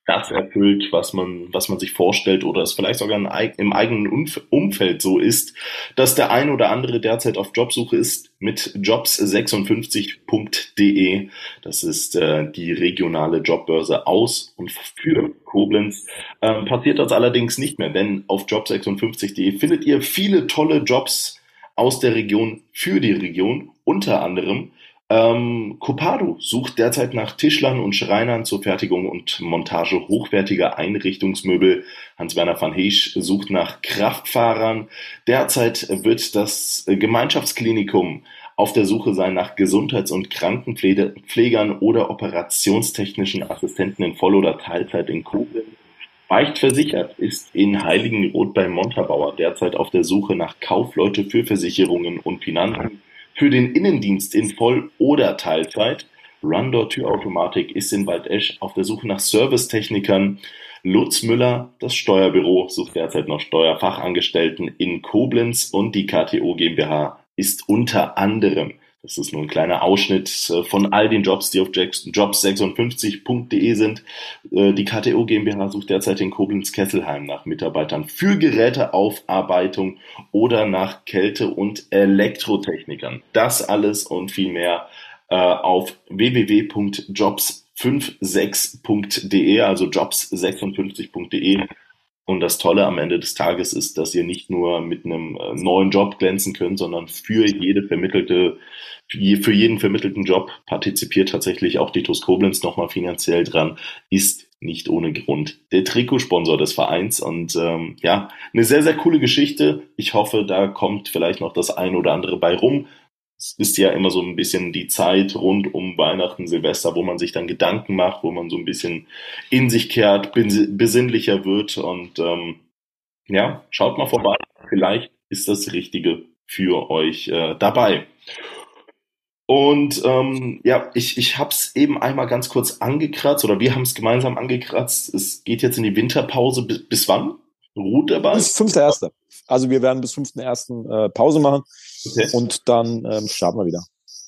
das erfüllt, was man, was man sich vorstellt oder es vielleicht sogar im eigenen Umfeld so ist, dass der ein oder andere derzeit auf Jobsuche ist mit jobs56.de. Das ist äh, die regionale Jobbörse aus und für Koblenz. Ähm, passiert das allerdings nicht mehr, denn auf job56.de findet ihr viele tolle Jobs aus der Region für die Region, unter anderem ähm, Copado sucht derzeit nach Tischlern und Schreinern zur Fertigung und Montage hochwertiger Einrichtungsmöbel. Hans-Werner van Heesch sucht nach Kraftfahrern. Derzeit wird das Gemeinschaftsklinikum auf der Suche sein nach Gesundheits- und Krankenpflegern oder operationstechnischen Assistenten in Voll- oder Teilzeit in Koblenz. Beicht versichert ist in Heiligenroth bei Montabaur derzeit auf der Suche nach Kaufleute für Versicherungen und Finanzen. Für den Innendienst in Voll- oder Teilzeit. Rundor Türautomatik ist in Waldesch auf der Suche nach Servicetechnikern. Lutz Müller, das Steuerbüro, sucht derzeit noch Steuerfachangestellten in Koblenz und die KTO GmbH ist unter anderem das ist nur ein kleiner Ausschnitt äh, von all den Jobs, die auf jobs56.de sind. Äh, die KTO GmbH sucht derzeit in Koblenz-Kesselheim nach Mitarbeitern für Geräteaufarbeitung oder nach Kälte- und Elektrotechnikern. Das alles und viel mehr äh, auf www.jobs56.de, also jobs56.de. Und das Tolle am Ende des Tages ist, dass ihr nicht nur mit einem neuen Job glänzen könnt, sondern für jede vermittelte für jeden vermittelten Job partizipiert tatsächlich auch die TuS Koblenz nochmal finanziell dran, ist nicht ohne Grund der Trikotsponsor des Vereins und ähm, ja, eine sehr, sehr coole Geschichte. Ich hoffe, da kommt vielleicht noch das ein oder andere bei rum. Es ist ja immer so ein bisschen die Zeit rund um Weihnachten, Silvester, wo man sich dann Gedanken macht, wo man so ein bisschen in sich kehrt, besinnlicher wird und ähm, ja, schaut mal vorbei. Vielleicht ist das Richtige für euch äh, dabei. Und ähm, ja, ich, ich habe es eben einmal ganz kurz angekratzt oder wir haben es gemeinsam angekratzt. Es geht jetzt in die Winterpause. Bis, bis wann? Ruht der Ball? Bis 5.1. Also wir werden bis 5.1. Äh, Pause machen okay. und dann ähm, starten wir wieder.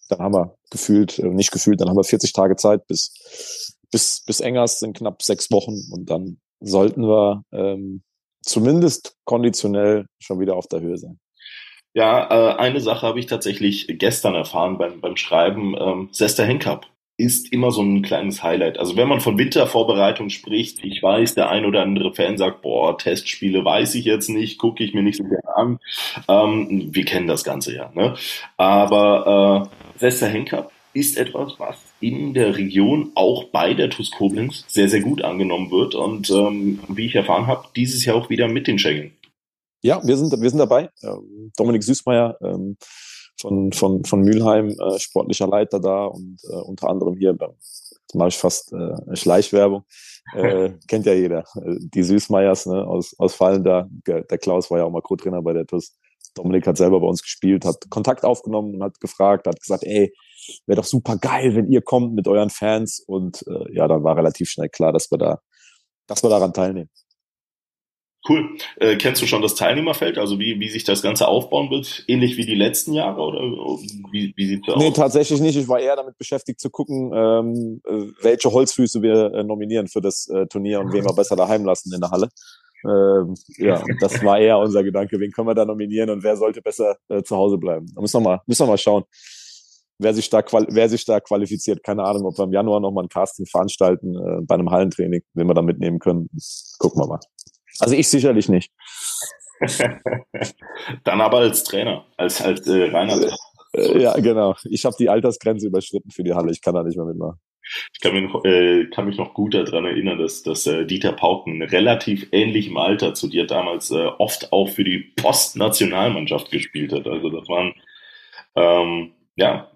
Dann haben wir gefühlt, äh, nicht gefühlt, dann haben wir 40 Tage Zeit bis, bis, bis Engers sind knapp sechs Wochen und dann sollten wir ähm, zumindest konditionell schon wieder auf der Höhe sein. Ja, äh, eine Sache habe ich tatsächlich gestern erfahren beim, beim Schreiben. Ähm, Sester Henkup ist immer so ein kleines Highlight. Also wenn man von Wintervorbereitung spricht, ich weiß, der ein oder andere Fan sagt, boah, Testspiele weiß ich jetzt nicht, gucke ich mir nicht so gerne an. Ähm, wir kennen das Ganze ja. Ne? Aber äh, Sester Henkup ist etwas, was in der Region auch bei der TuS Koblenz sehr, sehr gut angenommen wird. Und ähm, wie ich erfahren habe, dieses Jahr auch wieder mit den Schengen. Ja, wir sind, wir sind dabei. Ähm, Dominik Süßmeier ähm, von, von, von Mülheim, äh, sportlicher Leiter da und äh, unter anderem hier, beim, mache ich fast äh, Schleichwerbung, äh, kennt ja jeder. Die Süßmeiers ne, aus, aus Fallen da. Der Klaus war ja auch mal Co-Trainer bei der TUS. Dominik hat selber bei uns gespielt, hat Kontakt aufgenommen und hat gefragt, hat gesagt, ey, wäre doch super geil, wenn ihr kommt mit euren Fans. Und äh, ja, dann war relativ schnell klar, dass wir da, dass wir daran teilnehmen. Cool. Äh, kennst du schon das Teilnehmerfeld, also wie, wie sich das Ganze aufbauen wird? Ähnlich wie die letzten Jahre oder wie, wie sieht es aus? Nee, tatsächlich nicht. Ich war eher damit beschäftigt zu gucken, ähm, welche Holzfüße wir äh, nominieren für das äh, Turnier und wen wir besser daheim lassen in der Halle. Ähm, ja, das war eher unser Gedanke. Wen können wir da nominieren und wer sollte besser äh, zu Hause bleiben? Da müssen wir mal, müssen wir mal schauen, wer sich da, wer sich da qualifiziert. Keine Ahnung, ob wir im Januar nochmal ein Casting veranstalten äh, bei einem Hallentraining, wen wir da mitnehmen können. gucken wir mal. Also ich sicherlich nicht. Dann aber als Trainer, als, als äh, reiner äh, Ja, genau. Ich habe die Altersgrenze überschritten für die Halle. Ich kann da nicht mehr mitmachen. Ich kann, mich noch, äh, kann mich noch gut daran erinnern, dass, dass äh, Dieter Pauken relativ ähnlichem Alter zu dir damals äh, oft auch für die Postnationalmannschaft gespielt hat. Also das waren ähm, ja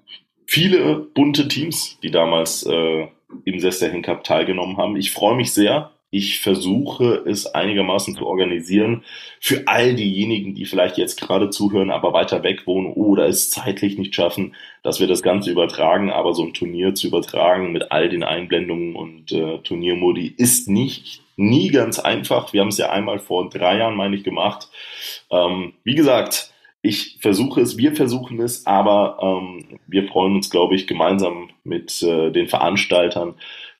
viele bunte Teams, die damals äh, im Sester Cup teilgenommen haben. Ich freue mich sehr, ich versuche es einigermaßen zu organisieren für all diejenigen, die vielleicht jetzt gerade zuhören, aber weiter weg wohnen oder es zeitlich nicht schaffen, dass wir das Ganze übertragen. Aber so ein Turnier zu übertragen mit all den Einblendungen und äh, Turniermodi ist nicht nie ganz einfach. Wir haben es ja einmal vor drei Jahren, meine ich, gemacht. Ähm, wie gesagt, ich versuche es, wir versuchen es, aber ähm, wir freuen uns, glaube ich, gemeinsam mit äh, den Veranstaltern,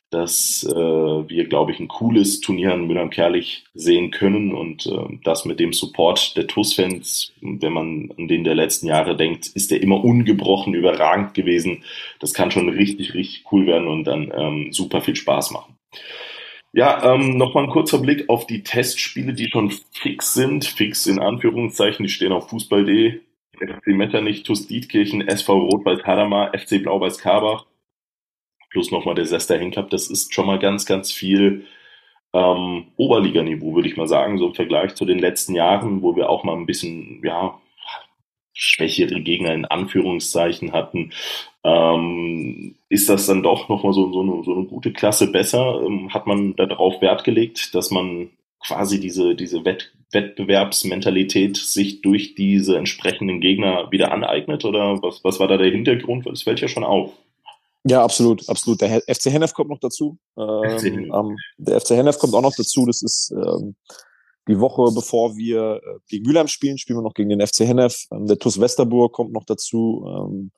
dass äh, wir, glaube ich, ein cooles Turnier in Mülheim-Kerlich sehen können und äh, das mit dem Support der TUS-Fans, wenn man an den der letzten Jahre denkt, ist der immer ungebrochen überragend gewesen. Das kann schon richtig, richtig cool werden und dann ähm, super viel Spaß machen. Ja, ähm, nochmal ein kurzer Blick auf die Testspiele, die schon fix sind. Fix in Anführungszeichen, die stehen auf Fußball.de. FC Metternich, TuS Dietkirchen, SV Rot-Weiß Hadamar, FC Blau-Weiß Karbach, plus nochmal der Sester Henkup, das ist schon mal ganz, ganz viel ähm, Oberliganiveau, würde ich mal sagen, so im Vergleich zu den letzten Jahren, wo wir auch mal ein bisschen, ja, schwächere Gegner in Anführungszeichen hatten, ähm, ist das dann doch nochmal so, so, eine, so eine gute Klasse besser? Ähm, hat man darauf Wert gelegt, dass man quasi diese, diese Wett Wettbewerbsmentalität sich durch diese entsprechenden Gegner wieder aneignet? Oder was, was war da der Hintergrund? Es fällt ja schon auf. Ja, absolut, absolut. Der FC Hennef kommt noch dazu. Ähm, ähm, der FC Hennef kommt auch noch dazu. Das ist ähm, die Woche, bevor wir äh, gegen Mülheim spielen, spielen wir noch gegen den FC Hennef. Ähm, der TuS Westerburg kommt noch dazu. Ähm,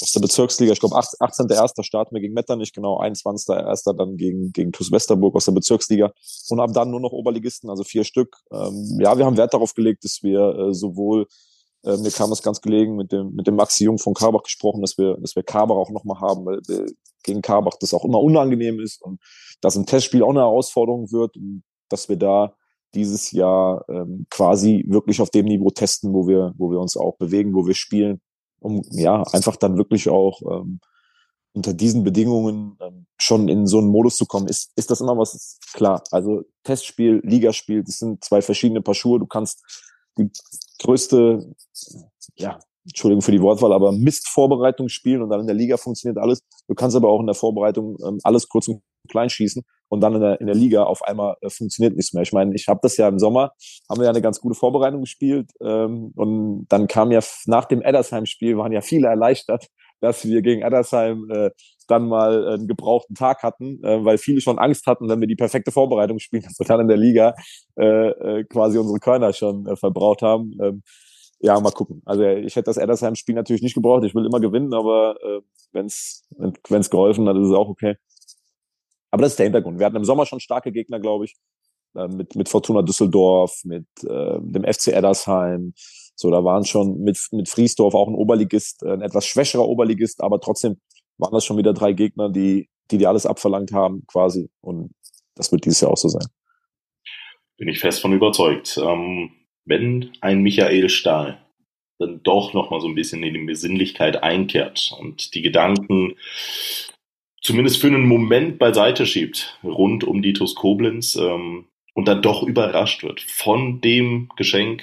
aus der Bezirksliga, ich glaube 18.01. starten wir gegen Metternich, genau, 21.01. dann gegen, gegen TuS Westerburg aus der Bezirksliga und ab dann nur noch Oberligisten, also vier Stück. Ähm, ja, wir haben Wert darauf gelegt, dass wir äh, sowohl äh, mir kam es ganz gelegen, mit dem, mit dem Maxi Jung von Karbach gesprochen, dass wir, dass wir Karbach auch nochmal haben, weil wir gegen Karbach das auch immer unangenehm ist und dass ein Testspiel auch eine Herausforderung wird und dass wir da dieses Jahr ähm, quasi wirklich auf dem Niveau testen, wo wir, wo wir uns auch bewegen, wo wir spielen, um ja einfach dann wirklich auch ähm, unter diesen Bedingungen ähm, schon in so einen Modus zu kommen, ist, ist das immer was klar. Also Testspiel, Ligaspiel, das sind zwei verschiedene Paar Schuhe. Du kannst die größte, ja, Entschuldigung für die Wortwahl, aber Mistvorbereitung spielen und dann in der Liga funktioniert alles. Du kannst aber auch in der Vorbereitung ähm, alles kurz und klein schießen und dann in der, in der Liga auf einmal äh, funktioniert nichts mehr. Ich meine, ich habe das ja im Sommer, haben wir ja eine ganz gute Vorbereitung gespielt ähm, und dann kam ja nach dem Eddersheim-Spiel, waren ja viele erleichtert, dass wir gegen Eddersheim äh, dann mal einen gebrauchten Tag hatten, äh, weil viele schon Angst hatten, wenn wir die perfekte Vorbereitung spielen, dass wir dann in der Liga äh, äh, quasi unsere Körner schon äh, verbraucht haben. Ähm, ja, mal gucken. Also ich hätte das Eddersheim-Spiel natürlich nicht gebraucht. Ich will immer gewinnen, aber äh, wenn es geholfen hat, ist es auch okay. Aber das ist der Hintergrund. Wir hatten im Sommer schon starke Gegner, glaube ich, äh, mit, mit Fortuna Düsseldorf, mit äh, dem FC Eddersheim. So, da waren schon mit, mit Friesdorf auch ein Oberligist, äh, ein etwas schwächerer Oberligist, aber trotzdem waren das schon wieder drei Gegner, die, die dir alles abverlangt haben, quasi. Und das wird dieses Jahr auch so sein. Bin ich fest von überzeugt. Ähm, wenn ein Michael Stahl dann doch noch mal so ein bisschen in die Besinnlichkeit einkehrt und die Gedanken zumindest für einen Moment beiseite schiebt rund um die TuS Koblenz ähm, und dann doch überrascht wird von dem Geschenk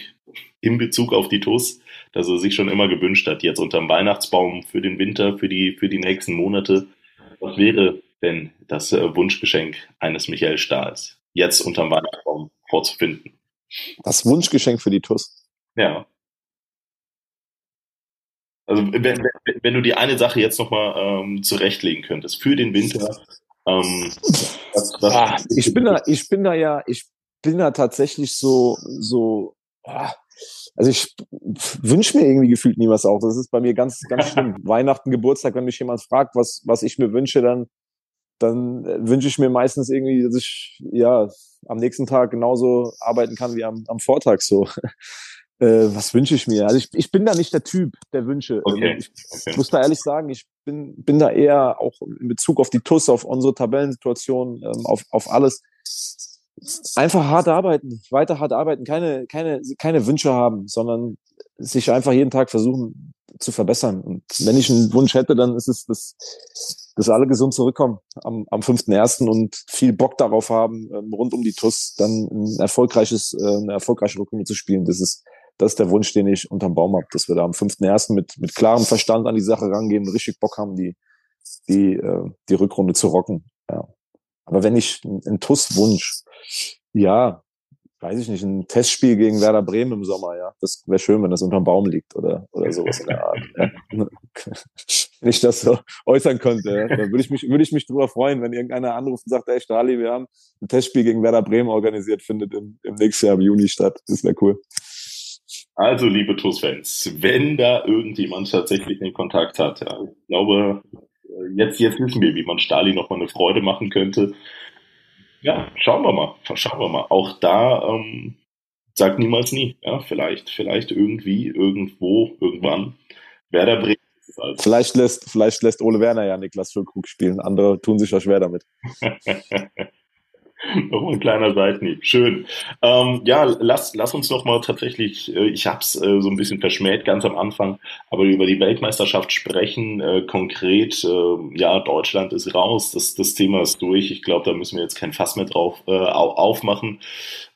in Bezug auf die TuS, das er sich schon immer gewünscht hat, jetzt unterm Weihnachtsbaum für den Winter, für die, für die nächsten Monate. Was wäre denn das äh, Wunschgeschenk eines Michael Stahls, jetzt unterm Weihnachtsbaum vorzufinden? Das Wunschgeschenk für die TuS? Ja. Also wenn, wenn, wenn du die eine Sache jetzt nochmal ähm, zurechtlegen könntest für den Winter. Ähm, was, was ah, ich bin da, ich bin da ja, ich bin da tatsächlich so, so, ah, also ich wünsche mir irgendwie gefühlt nie was auch. Das ist bei mir ganz, ganz schlimm. Weihnachten, Geburtstag, wenn mich jemand fragt, was, was ich mir wünsche, dann, dann wünsche ich mir meistens irgendwie, dass ich ja am nächsten Tag genauso arbeiten kann wie am, am Vortag so. Äh, was wünsche ich mir? Also ich, ich bin da nicht der Typ der Wünsche. Also okay. Ich, okay. muss da ehrlich sagen, ich bin, bin da eher auch in Bezug auf die TUS, auf unsere Tabellensituation, ähm, auf, auf alles einfach hart arbeiten, weiter hart arbeiten, keine, keine, keine Wünsche haben, sondern sich einfach jeden Tag versuchen zu verbessern. Und wenn ich einen Wunsch hätte, dann ist es, dass, dass alle gesund zurückkommen am, am 5.1. und viel Bock darauf haben, ähm, rund um die TUS dann ein erfolgreiches, äh, eine erfolgreiche Rückrunde zu spielen. Das ist, das ist der Wunsch, den ich unterm Baum habe, dass wir da am 5.1. mit, mit klarem Verstand an die Sache rangehen richtig Bock haben, die, die, äh, die Rückrunde zu rocken. Ja. Aber wenn ich einen TUS-Wunsch, ja, weiß ich nicht, ein Testspiel gegen Werder Bremen im Sommer, ja. Das wäre schön, wenn das unterm Baum liegt oder, oder sowas in der Art. Ja. wenn ich das so äußern könnte, dann würde ich mich, würde ich mich drüber freuen, wenn irgendeiner anruft und sagt, ey Stali, wir haben ein Testspiel gegen Werder Bremen organisiert, findet im, im nächsten Jahr im Juni statt. Das wäre cool. Also, liebe TUS-Fans, wenn da irgendjemand tatsächlich den Kontakt hat, ja, ich glaube, jetzt, jetzt wissen wir, wie man Stali noch mal eine Freude machen könnte. Ja, schauen wir mal, schauen wir mal. Auch da ähm, sagt niemals nie. Ja, vielleicht, vielleicht irgendwie, irgendwo, irgendwann. Werder Bremen. Also. Vielleicht lässt, vielleicht lässt Ole Werner ja Niklas Füllkrug spielen. Andere tun sich ja schwer damit. noch ein kleiner Seitenhieb. Schön. Ähm, ja, lass, lass uns noch mal tatsächlich, äh, ich habe es äh, so ein bisschen verschmäht ganz am Anfang, aber über die Weltmeisterschaft sprechen. Äh, konkret, äh, ja, Deutschland ist raus, das, das Thema ist durch. Ich glaube, da müssen wir jetzt kein Fass mehr drauf äh, aufmachen.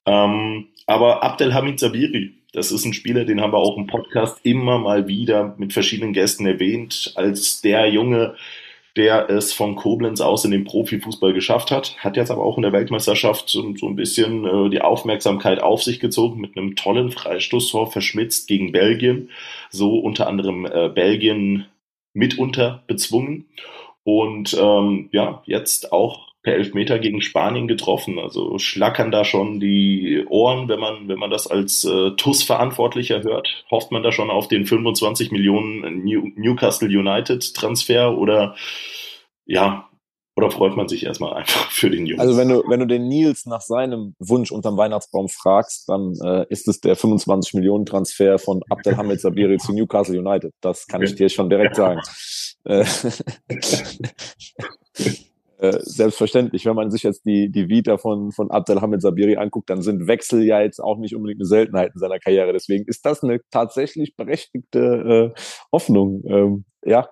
Ähm, aber Abdelhamid Sabiri, das ist ein Spieler, den haben wir auch im Podcast immer mal wieder mit verschiedenen Gästen erwähnt, als der Junge, der es von Koblenz aus in den Profifußball geschafft hat, hat jetzt aber auch in der Weltmeisterschaft so, ein bisschen äh, die Aufmerksamkeit auf sich gezogen mit einem tollen Freistoßtor verschmitzt gegen Belgien, so unter anderem äh, Belgien mitunter bezwungen. Und ähm, ja, jetzt auch per Elfmeter gegen Spanien getroffen. Also schlackern da schon die Ohren, wenn man, wenn man das als äh, TUS-Verantwortlicher hört. Hofft man da schon auf den 25 Millionen New Newcastle United Transfer oder ja, oder freut man sich erstmal einfach für den Jungen? Also wenn du, wenn du den Nils nach seinem Wunsch unterm Weihnachtsbaum fragst, dann äh, ist es der 25 Millionen Transfer von Abdelhamid Sabiri zu Newcastle United. Das kann ich dir schon direkt sagen. Äh, selbstverständlich, wenn man sich jetzt die, die Vita von, von Abdelhamid Sabiri anguckt, dann sind Wechsel ja jetzt auch nicht unbedingt eine Seltenheit in seiner Karriere. Deswegen ist das eine tatsächlich berechtigte äh, Hoffnung. Ähm, ja,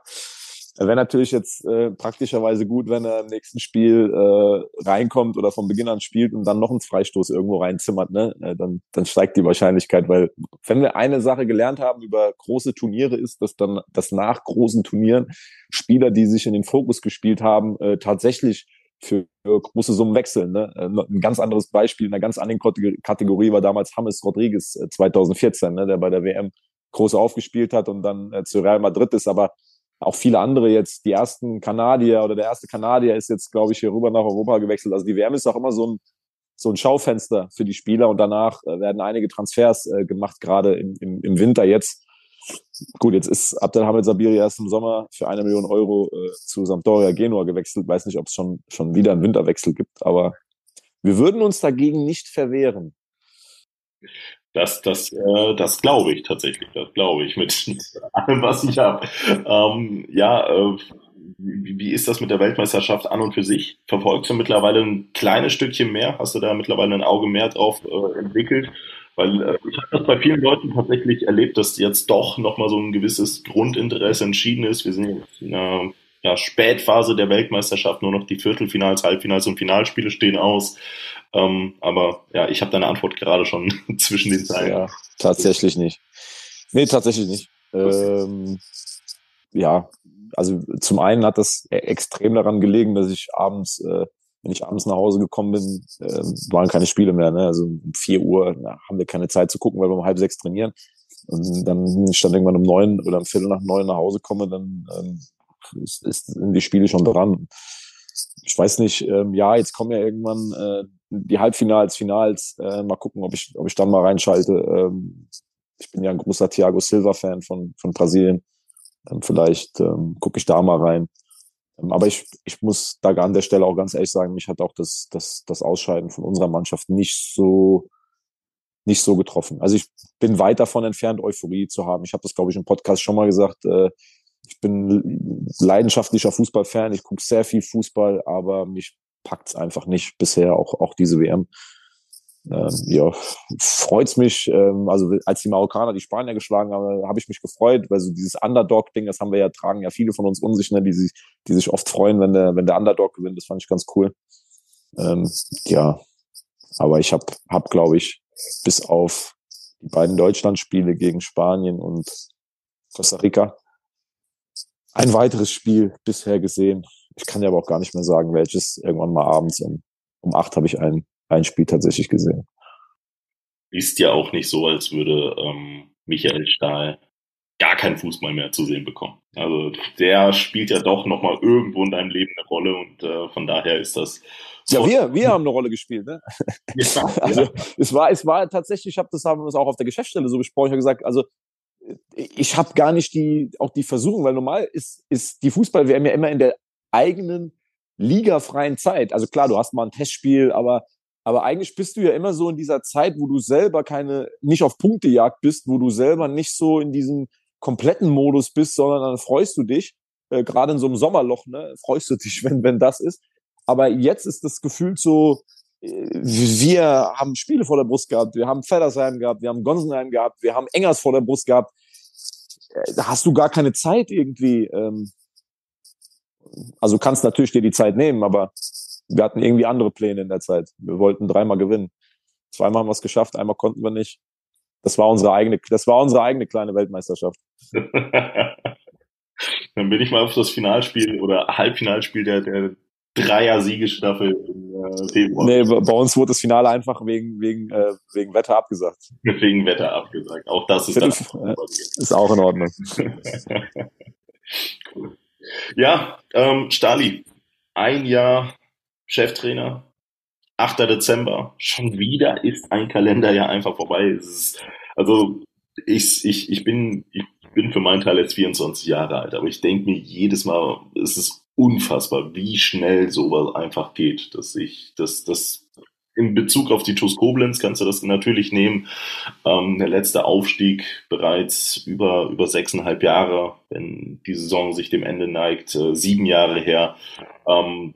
Wäre natürlich jetzt äh, praktischerweise gut, wenn er im nächsten Spiel äh, reinkommt oder von Beginn an spielt und dann noch einen Freistoß irgendwo reinzimmert, ne? Äh, dann, dann steigt die Wahrscheinlichkeit, weil wenn wir eine Sache gelernt haben über große Turniere, ist, dass dann dass nach großen Turnieren Spieler, die sich in den Fokus gespielt haben, äh, tatsächlich für große Summen wechseln. Ne? Äh, ein ganz anderes Beispiel in einer ganz anderen Kategorie war damals James Rodriguez 2014, äh, ne? der bei der WM groß aufgespielt hat und dann äh, zu Real Madrid ist, aber auch viele andere jetzt, die ersten Kanadier oder der erste Kanadier ist jetzt, glaube ich, hier rüber nach Europa gewechselt. Also die WM ist auch immer so ein, so ein Schaufenster für die Spieler und danach äh, werden einige Transfers äh, gemacht, gerade im, im, im Winter jetzt. Gut, jetzt ist Abdelhamid Sabiri erst im Sommer für eine Million Euro äh, zu Sampdoria Genua gewechselt. Weiß nicht, ob es schon, schon wieder einen Winterwechsel gibt, aber wir würden uns dagegen nicht verwehren. Das, das, äh, das glaube ich tatsächlich. Das glaube ich mit allem, was ich habe. Ähm, ja, äh, wie, wie ist das mit der Weltmeisterschaft an und für sich? Verfolgst du mittlerweile ein kleines Stückchen mehr? Hast du da mittlerweile ein Auge mehr drauf äh, entwickelt? Weil äh, ich habe das bei vielen Leuten tatsächlich erlebt, dass jetzt doch nochmal so ein gewisses Grundinteresse entschieden ist. Wir sind in einer ja, Spätphase der Weltmeisterschaft, nur noch die Viertelfinals, Halbfinals und Finalspiele stehen aus. Ähm, aber ja, ich habe deine Antwort gerade schon zwischen den Zeilen. Ja, tatsächlich nicht. Nee, tatsächlich nicht. Ähm, ja, also zum einen hat das e-, extrem daran gelegen, dass ich abends, äh, wenn ich abends nach Hause gekommen bin, äh, waren keine Spiele mehr. Ne? Also um vier Uhr na, haben wir keine Zeit zu gucken, weil wir um halb sechs trainieren. Und dann, wenn ich dann irgendwann um neun oder um Viertel nach neun nach Hause komme, dann ähm, ist, ist, sind die Spiele schon dran. Ich weiß nicht, ähm, ja, jetzt kommen ja irgendwann äh, die Halbfinals, Finals. Äh, mal gucken, ob ich, ob ich dann mal reinschalte. Ähm, ich bin ja ein großer Thiago Silva-Fan von, von Brasilien. Ähm, vielleicht ähm, gucke ich da mal rein. Ähm, aber ich, ich muss da an der Stelle auch ganz ehrlich sagen, mich hat auch das, das, das Ausscheiden von unserer Mannschaft nicht so nicht so getroffen. Also ich bin weit davon entfernt, Euphorie zu haben. Ich habe das, glaube ich, im Podcast schon mal gesagt. Äh, ich bin leidenschaftlicher Fußballfan. Ich gucke sehr viel Fußball, aber mich packt es einfach nicht bisher, auch, auch diese WM. Ähm, ja, freut's mich. Ähm, also als die Marokkaner die Spanier geschlagen haben, habe ich mich gefreut, weil so dieses Underdog-Ding, das haben wir ja tragen ja viele von uns unsicher, ne, die sich, die sich oft freuen, wenn der, wenn der Underdog gewinnt. Das fand ich ganz cool. Ähm, ja, aber ich habe, hab, glaube ich, bis auf die beiden Deutschlandspiele gegen Spanien und Costa Rica ein weiteres Spiel bisher gesehen. Ich kann ja aber auch gar nicht mehr sagen, welches. Irgendwann mal abends um, um acht habe ich ein, ein Spiel tatsächlich gesehen. Ist ja auch nicht so, als würde ähm, Michael Stahl gar keinen Fußball mehr zu sehen bekommen. Also der spielt ja doch nochmal irgendwo in deinem Leben eine Rolle und äh, von daher ist das. Ja, wir, wir haben eine Rolle gespielt, ne? Ja, also, ja. es war, es war tatsächlich, ich habe das haben wir auch auf der Geschäftsstelle so besprochen, ich habe gesagt, also ich habe gar nicht die auch die Versuchung, weil normal ist ist die Fußball-WM ja immer in der eigenen ligafreien Zeit. Also klar, du hast mal ein Testspiel, aber aber eigentlich bist du ja immer so in dieser Zeit, wo du selber keine nicht auf Punktejagd bist, wo du selber nicht so in diesem kompletten Modus bist, sondern dann freust du dich äh, gerade in so einem Sommerloch, ne, freust du dich, wenn wenn das ist. Aber jetzt ist das Gefühl so, wir haben Spiele vor der Brust gehabt, wir haben Feddersheim gehabt, wir haben Gonsenheim gehabt, wir haben Engers vor der Brust gehabt. Äh, da hast du gar keine Zeit irgendwie. Ähm, also kannst natürlich dir die Zeit nehmen, aber wir hatten irgendwie andere Pläne in der Zeit. Wir wollten dreimal gewinnen. Zweimal haben wir es geschafft, einmal konnten wir nicht. Das war unsere eigene, das war unsere eigene kleine Weltmeisterschaft. Dann bin ich mal auf das Finalspiel oder Halbfinalspiel der, der Dreier-Siegestaffel im äh, Februar. Nee, bei uns wurde das Finale einfach wegen, wegen, äh, wegen Wetter abgesagt. Wegen Wetter abgesagt. Auch das ist, dann ist auch in Ordnung. cool. Ja, ähm, Stali, ein Jahr Cheftrainer, 8. Dezember, schon wieder ist ein Kalenderjahr einfach vorbei. Ist, also ich, ich, ich, bin, ich bin für meinen Teil jetzt 24 Jahre alt, aber ich denke mir jedes Mal, es ist unfassbar, wie schnell sowas einfach geht, dass ich, dass, dass in Bezug auf die TuS Koblenz kannst du das natürlich nehmen. Ähm, der letzte Aufstieg bereits über, über sechseinhalb Jahre, wenn die Saison sich dem Ende neigt, äh, sieben Jahre her. Ähm,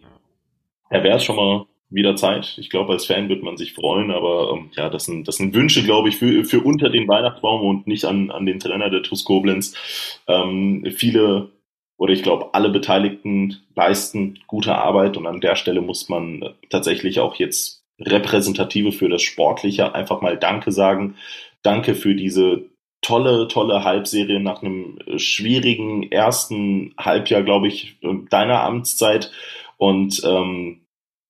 ja, wäre es schon mal wieder Zeit. Ich glaube, als Fan wird man sich freuen, aber ähm, ja, das sind, das sind Wünsche, glaube ich, für, für unter den Weihnachtsbaum und nicht an, an den Trainer der TuS Koblenz. Ähm, viele oder ich glaube, alle Beteiligten leisten gute Arbeit und an der Stelle muss man tatsächlich auch jetzt Repräsentative für das Sportliche einfach mal Danke sagen. Danke für diese tolle, tolle Halbserie nach einem schwierigen ersten Halbjahr, glaube ich, deiner Amtszeit. Und ähm,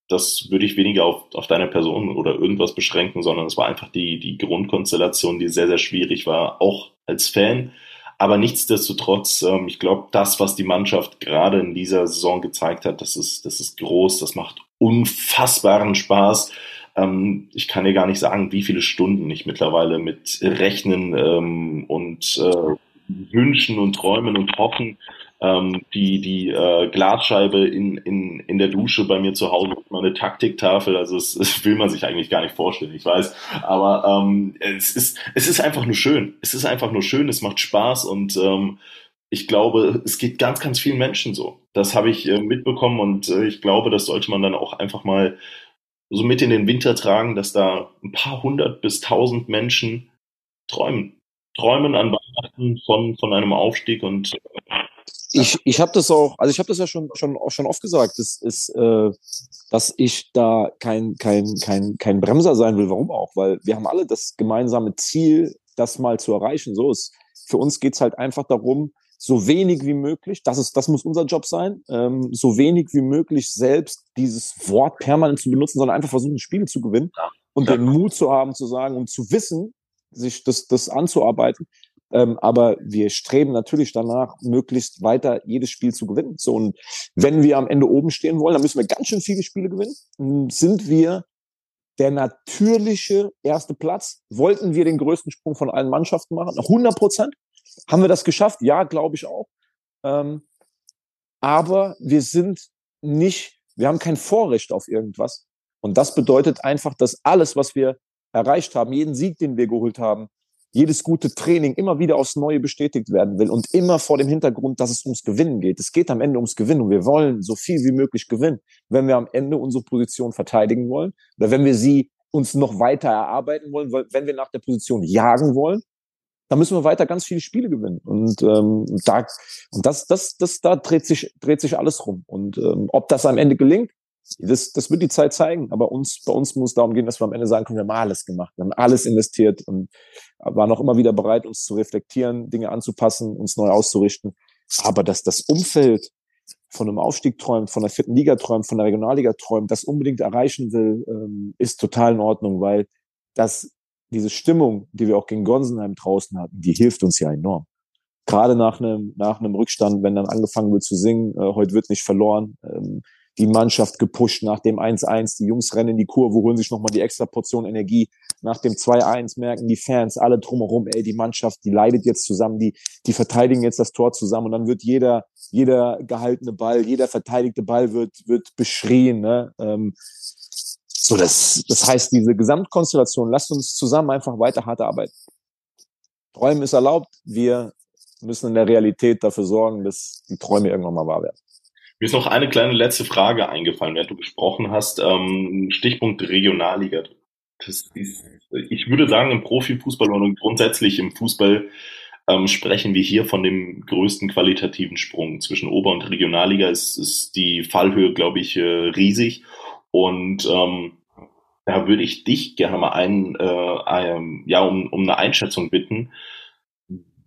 das würde ich weniger auf, auf deine Person oder irgendwas beschränken, sondern es war einfach die, die Grundkonstellation, die sehr, sehr schwierig war, auch als Fan. Aber nichtsdestotrotz, ähm, ich glaube, das, was die Mannschaft gerade in dieser Saison gezeigt hat, das ist, das ist groß, das macht unfassbaren Spaß. Ähm, ich kann dir gar nicht sagen, wie viele Stunden ich mittlerweile mit Rechnen ähm, und äh, Wünschen und Träumen und Hoffen ähm, die, die äh, Glasscheibe in, in, in der Dusche bei mir zu Hause, meine Taktiktafel, also es, es will man sich eigentlich gar nicht vorstellen, ich weiß. Aber ähm, es, ist, es ist einfach nur schön. Es ist einfach nur schön, es macht Spaß und ähm, ich glaube, es geht ganz, ganz vielen Menschen so. Das habe ich äh, mitbekommen und äh, ich glaube, das sollte man dann auch einfach mal so mit in den Winter tragen, dass da ein paar hundert bis tausend Menschen träumen. Träumen an Weihnachten von, von einem Aufstieg und äh, ich, ich habe das auch, also ich habe das ja schon, schon, schon oft gesagt, das ist, äh, dass ich da kein, kein, kein, kein Bremser sein will. Warum auch? Weil wir haben alle das gemeinsame Ziel, das mal zu erreichen. So ist, für uns geht's halt einfach darum, so wenig wie möglich, das ist, das muss unser Job sein, ähm, so wenig wie möglich selbst dieses Wort permanent zu benutzen, sondern einfach versuchen, Spiele zu gewinnen und den Mut zu haben, zu sagen und zu wissen, sich das, das anzuarbeiten, ähm, aber wir streben natürlich danach, möglichst weiter jedes Spiel zu gewinnen. So, und wenn wir am Ende oben stehen wollen, dann müssen wir ganz schön viele Spiele gewinnen. Sind wir der natürliche erste Platz? Wollten wir den größten Sprung von allen Mannschaften machen? 100 Prozent? Haben wir das geschafft? Ja, glaube ich auch. Ähm, aber wir sind nicht, wir haben kein Vorrecht auf irgendwas. Und das bedeutet einfach, dass alles, was wir erreicht haben, jeden Sieg, den wir geholt haben, jedes gute Training immer wieder aufs Neue bestätigt werden will und immer vor dem Hintergrund, dass es ums Gewinnen geht. Es geht am Ende ums Gewinnen und wir wollen so viel wie möglich gewinnen. Wenn wir am Ende unsere Position verteidigen wollen oder wenn wir sie uns noch weiter erarbeiten wollen, wenn wir nach der Position jagen wollen, dann müssen wir weiter ganz viele Spiele gewinnen. Und ähm, da und das, das, das, da dreht sich dreht sich alles rum. Und ähm, ob das am Ende gelingt, das, das wird die Zeit zeigen. Aber uns, bei uns muss es darum gehen, dass wir am Ende sagen können, wir haben alles gemacht, wir haben alles investiert und waren auch immer wieder bereit, uns zu reflektieren, Dinge anzupassen, uns neu auszurichten. Aber dass das Umfeld von einem Aufstieg träumt, von der vierten Liga träumt, von der Regionalliga träumt, das unbedingt erreichen will, ähm, ist total in Ordnung, weil das, diese Stimmung, die wir auch gegen Gonsenheim draußen hatten, die hilft uns ja enorm. Gerade nach einem, nach einem Rückstand, wenn dann angefangen wird zu singen, äh, heute wird nicht verloren, ähm, die Mannschaft gepusht nach dem 1-1. Die Jungs rennen in die Kurve, holen sich nochmal die extra Portion Energie. Nach dem 2-1 merken die Fans alle drumherum, ey, die Mannschaft, die leidet jetzt zusammen, die, die verteidigen jetzt das Tor zusammen und dann wird jeder, jeder gehaltene Ball, jeder verteidigte Ball wird, wird beschrien, ne? Ähm, so, das, das heißt, diese Gesamtkonstellation, lasst uns zusammen einfach weiter hart arbeiten. Träumen ist erlaubt. Wir müssen in der Realität dafür sorgen, dass die Träume irgendwann mal wahr werden. Mir ist noch eine kleine letzte Frage eingefallen, während du gesprochen hast. Ähm, Stichpunkt Regionalliga. Das ist, ich würde sagen, im Profifußball und grundsätzlich im Fußball ähm, sprechen wir hier von dem größten qualitativen Sprung. Zwischen Ober- und Regionalliga ist, ist die Fallhöhe, glaube ich, äh, riesig. Und ähm, da würde ich dich gerne mal ein, äh, ein, ja, um, um eine Einschätzung bitten.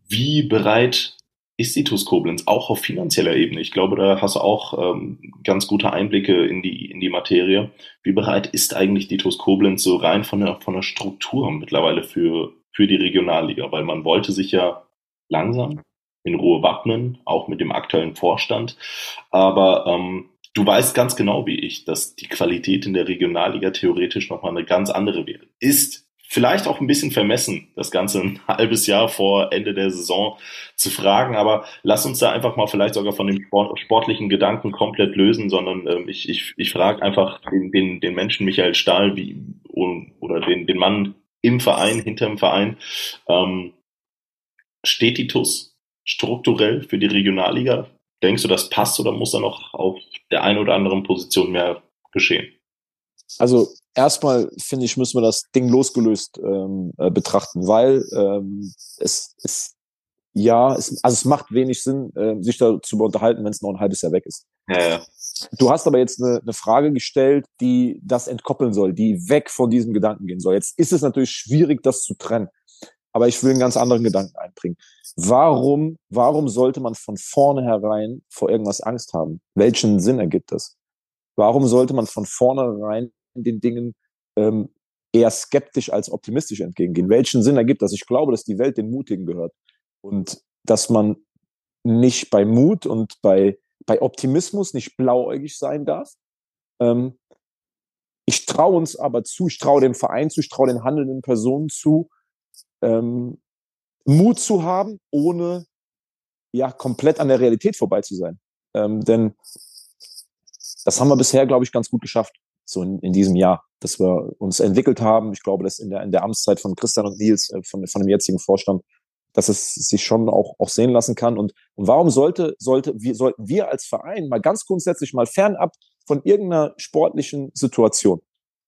Wie bereit ist die TuS Koblenz auch auf finanzieller Ebene? Ich glaube, da hast du auch ähm, ganz gute Einblicke in die, in die Materie. Wie bereit ist eigentlich die TuS Koblenz so rein von der, von der Struktur mittlerweile für, für die Regionalliga? Weil man wollte sich ja langsam in Ruhe wappnen, auch mit dem aktuellen Vorstand. Aber ähm, du weißt ganz genau wie ich, dass die Qualität in der Regionalliga theoretisch nochmal eine ganz andere wäre. Ist vielleicht auch ein bisschen vermessen, das Ganze ein halbes Jahr vor Ende der Saison zu fragen, aber lass uns da einfach mal vielleicht sogar von dem sportlichen Gedanken komplett lösen, sondern ähm, ich, ich, ich frage einfach den, den, den Menschen Michael Stahl wie, oder den, den Mann im Verein, hinter dem Verein, ähm, steht die TUS strukturell für die Regionalliga? Denkst du, das passt oder muss da noch auf der einen oder anderen Position mehr geschehen? Also erstmal finde ich, müssen wir das Ding losgelöst ähm, äh, betrachten, weil ähm, es, es ja, es, also es macht wenig Sinn, äh, sich darüber unterhalten, wenn es noch ein halbes Jahr weg ist. Ja, ja. Du hast aber jetzt eine, eine Frage gestellt, die das entkoppeln soll, die weg von diesem Gedanken gehen soll. Jetzt ist es natürlich schwierig, das zu trennen. Aber ich will einen ganz anderen Gedanken einbringen. Warum, warum sollte man von vornherein vor irgendwas Angst haben? Welchen Sinn ergibt das? Warum sollte man von vornherein den Dingen ähm, eher skeptisch als optimistisch entgegengehen. Welchen Sinn ergibt das? Ich glaube, dass die Welt den Mutigen gehört und dass man nicht bei Mut und bei, bei Optimismus nicht blauäugig sein darf. Ähm, ich traue uns aber zu, ich traue dem Verein zu, ich traue den handelnden Personen zu, ähm, Mut zu haben, ohne ja komplett an der Realität vorbei zu sein. Ähm, denn das haben wir bisher, glaube ich, ganz gut geschafft so in, in diesem Jahr, dass wir uns entwickelt haben. Ich glaube, dass in der, in der Amtszeit von Christian und Nils, äh, von, von dem jetzigen Vorstand, dass es sich schon auch, auch sehen lassen kann. Und, und warum sollte, sollte, wir, sollten wir als Verein mal ganz grundsätzlich mal fernab von irgendeiner sportlichen Situation,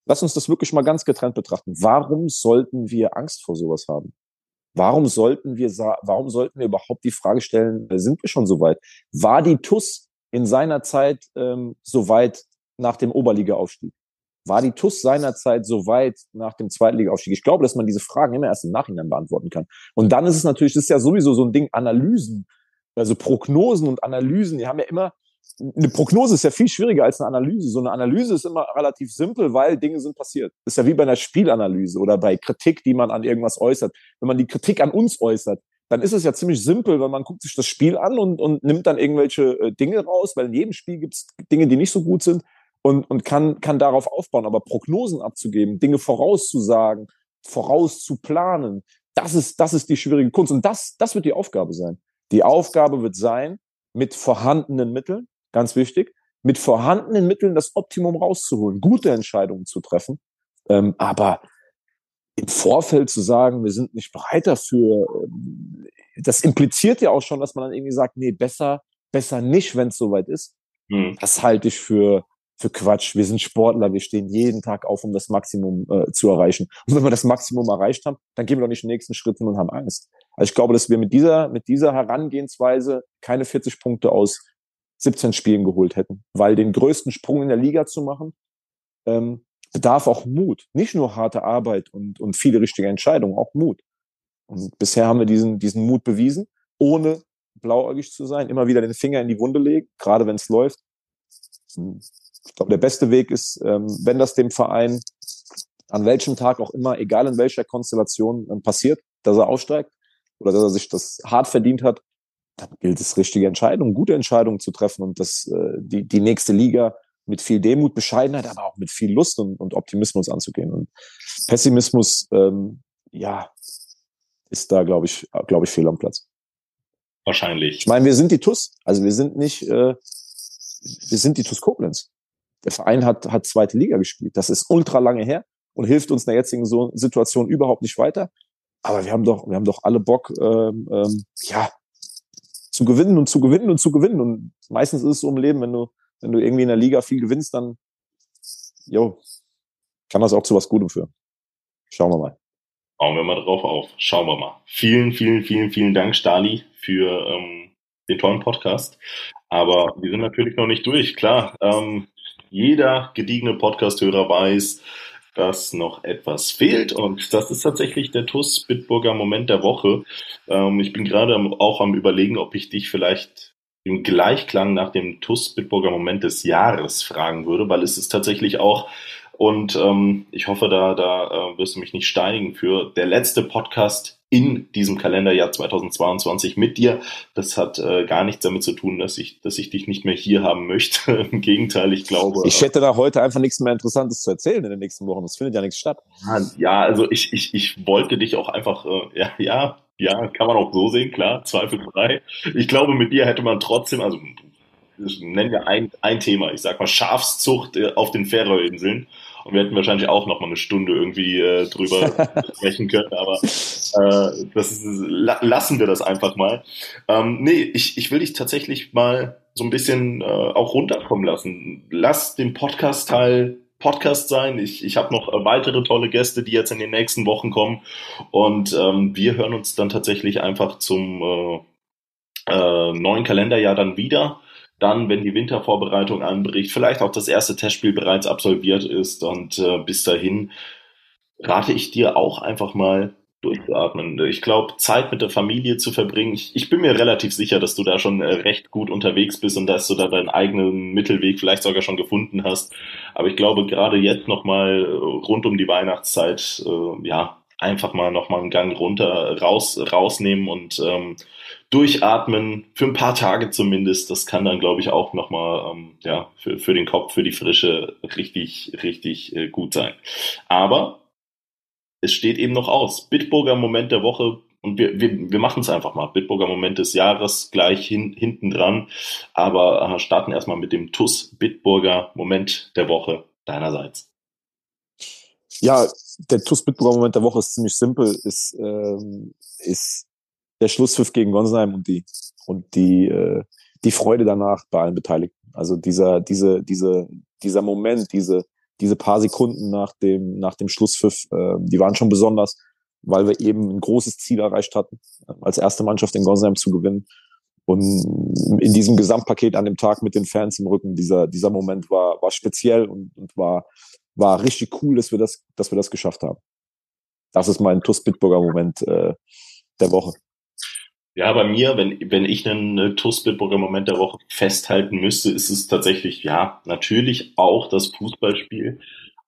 lass uns das wirklich mal ganz getrennt betrachten. Warum sollten wir Angst vor sowas haben? Warum sollten wir, warum sollten wir überhaupt die Frage stellen, sind wir schon so weit? War die TUS in seiner Zeit ähm, so weit, nach dem Oberligaaufstieg? War die TUS seinerzeit so weit nach dem Zweitligaaufstieg? Ich glaube, dass man diese Fragen immer erst im Nachhinein beantworten kann. Und dann ist es natürlich, das ist ja sowieso so ein Ding, Analysen, also Prognosen und Analysen, die haben ja immer, eine Prognose ist ja viel schwieriger als eine Analyse. So eine Analyse ist immer relativ simpel, weil Dinge sind passiert. Ist ja wie bei einer Spielanalyse oder bei Kritik, die man an irgendwas äußert. Wenn man die Kritik an uns äußert, dann ist es ja ziemlich simpel, weil man guckt sich das Spiel an und, und nimmt dann irgendwelche äh, Dinge raus, weil in jedem Spiel gibt es Dinge, die nicht so gut sind und, und kann, kann darauf aufbauen. Aber Prognosen abzugeben, Dinge vorauszusagen, vorauszuplanen, das ist, das ist die schwierige Kunst. Und das, das wird die Aufgabe sein. Die Aufgabe wird sein, mit vorhandenen Mitteln, ganz wichtig, mit vorhandenen Mitteln das Optimum rauszuholen, gute Entscheidungen zu treffen. Ähm, aber im Vorfeld zu sagen, wir sind nicht bereit dafür, ähm, das impliziert ja auch schon, dass man dann irgendwie sagt, nee, besser, besser nicht, wenn es soweit ist. Hm. Das halte ich für, für Quatsch. Wir sind Sportler, wir stehen jeden Tag auf, um das Maximum äh, zu erreichen. Und wenn wir das Maximum erreicht haben, dann gehen wir doch nicht den nächsten Schritt hin und haben Angst. Also ich glaube, dass wir mit dieser, mit dieser Herangehensweise keine 40 Punkte aus 17 Spielen geholt hätten. Weil den größten Sprung in der Liga zu machen, ähm, bedarf auch Mut. Nicht nur harte Arbeit und, und viele richtige Entscheidungen, auch Mut. Und bisher haben wir diesen, diesen Mut bewiesen, ohne blauäugig zu sein, immer wieder den Finger in die Wunde legen, gerade wenn es läuft ich glaube, der beste Weg ist, ähm, wenn das dem Verein an welchem Tag auch immer, egal in welcher Konstellation ähm, passiert, dass er aussteigt oder dass er sich das hart verdient hat, dann gilt es, richtige Entscheidungen, gute Entscheidungen zu treffen und das, äh, die, die nächste Liga mit viel Demut, Bescheidenheit, aber auch mit viel Lust und, und Optimismus anzugehen. Und Pessimismus, ähm, ja, ist da, glaube ich, glaube ich, fehl am Platz. Wahrscheinlich. Ich meine, wir sind die TUS, also wir sind nicht, äh, wir sind die TUS Koblenz. Der Verein hat, hat zweite Liga gespielt. Das ist ultra lange her und hilft uns in der jetzigen so Situation überhaupt nicht weiter. Aber wir haben doch, wir haben doch alle Bock, ähm, ähm, ja, zu gewinnen und zu gewinnen und zu gewinnen. Und meistens ist es so im Leben, wenn du, wenn du irgendwie in der Liga viel gewinnst, dann, jo, kann das auch zu was Gutem führen. Schauen wir mal. Bauen wir mal drauf auf. Schauen wir mal. Vielen, vielen, vielen, vielen Dank, Stali, für ähm, den tollen Podcast. Aber wir sind natürlich noch nicht durch. Klar, ähm, jeder gediegene Podcast-Hörer weiß, dass noch etwas fehlt und das ist tatsächlich der TUS Bitburger Moment der Woche. Ähm, ich bin gerade auch am überlegen, ob ich dich vielleicht im Gleichklang nach dem TUS Bitburger Moment des Jahres fragen würde, weil es ist tatsächlich auch und ähm, ich hoffe, da, da äh, wirst du mich nicht steinigen für der letzte Podcast in diesem Kalenderjahr 2022 mit dir. Das hat äh, gar nichts damit zu tun, dass ich, dass ich dich nicht mehr hier haben möchte. Im Gegenteil, ich glaube. Ich hätte da heute einfach nichts mehr Interessantes zu erzählen in den nächsten Wochen. Es findet ja nichts statt. Ja, also ich, ich, ich wollte dich auch einfach, äh, ja, ja, ja, kann man auch so sehen, klar, zweifelsfrei. Ich glaube, mit dir hätte man trotzdem, also nennen wir ein, ein Thema, ich sag mal Schafszucht äh, auf den Färöerinseln. Und wir hätten wahrscheinlich auch noch mal eine Stunde irgendwie äh, drüber sprechen können, aber äh, das ist, la lassen wir das einfach mal. Ähm, nee, ich, ich will dich tatsächlich mal so ein bisschen äh, auch runterkommen lassen. Lass den Podcast-Teil Podcast sein. Ich, ich habe noch weitere tolle Gäste, die jetzt in den nächsten Wochen kommen. Und ähm, wir hören uns dann tatsächlich einfach zum äh, äh, neuen Kalenderjahr dann wieder dann, wenn die Wintervorbereitung anbricht, vielleicht auch das erste Testspiel bereits absolviert ist und äh, bis dahin rate ich dir auch einfach mal durchzuatmen. Ich glaube, Zeit mit der Familie zu verbringen. Ich, ich, bin mir relativ sicher, dass du da schon äh, recht gut unterwegs bist und dass du da deinen eigenen Mittelweg vielleicht sogar schon gefunden hast. Aber ich glaube, gerade jetzt nochmal äh, rund um die Weihnachtszeit, äh, ja, einfach mal nochmal einen Gang runter, raus, rausnehmen und ähm, durchatmen, für ein paar Tage zumindest. Das kann dann, glaube ich, auch nochmal ähm, ja, für, für den Kopf, für die Frische richtig, richtig äh, gut sein. Aber es steht eben noch aus. Bitburger Moment der Woche. Und wir, wir, wir machen es einfach mal. Bitburger Moment des Jahres gleich hin, hinten dran. Aber äh, starten erstmal mit dem TUS Bitburger Moment der Woche deinerseits. Ja, der TUS Bitburger Moment der Woche ist ziemlich simpel. Ist, ähm, ist der Schlusspfiff gegen Gonsenheim und die und die äh, die Freude danach bei allen Beteiligten. Also dieser diese diese dieser Moment, diese diese paar Sekunden nach dem nach dem Schlusspfiff, äh, die waren schon besonders, weil wir eben ein großes Ziel erreicht hatten, als erste Mannschaft in Gonsenheim zu gewinnen. Und in diesem Gesamtpaket an dem Tag mit den Fans im Rücken, dieser dieser Moment war war speziell und, und war war richtig cool, dass wir das dass wir das geschafft haben. Das ist mein TUS Bitburger Moment äh, der Woche. Ja, bei mir, wenn, wenn ich einen TUS Bitburger Moment der Woche festhalten müsste, ist es tatsächlich, ja, natürlich auch das Fußballspiel.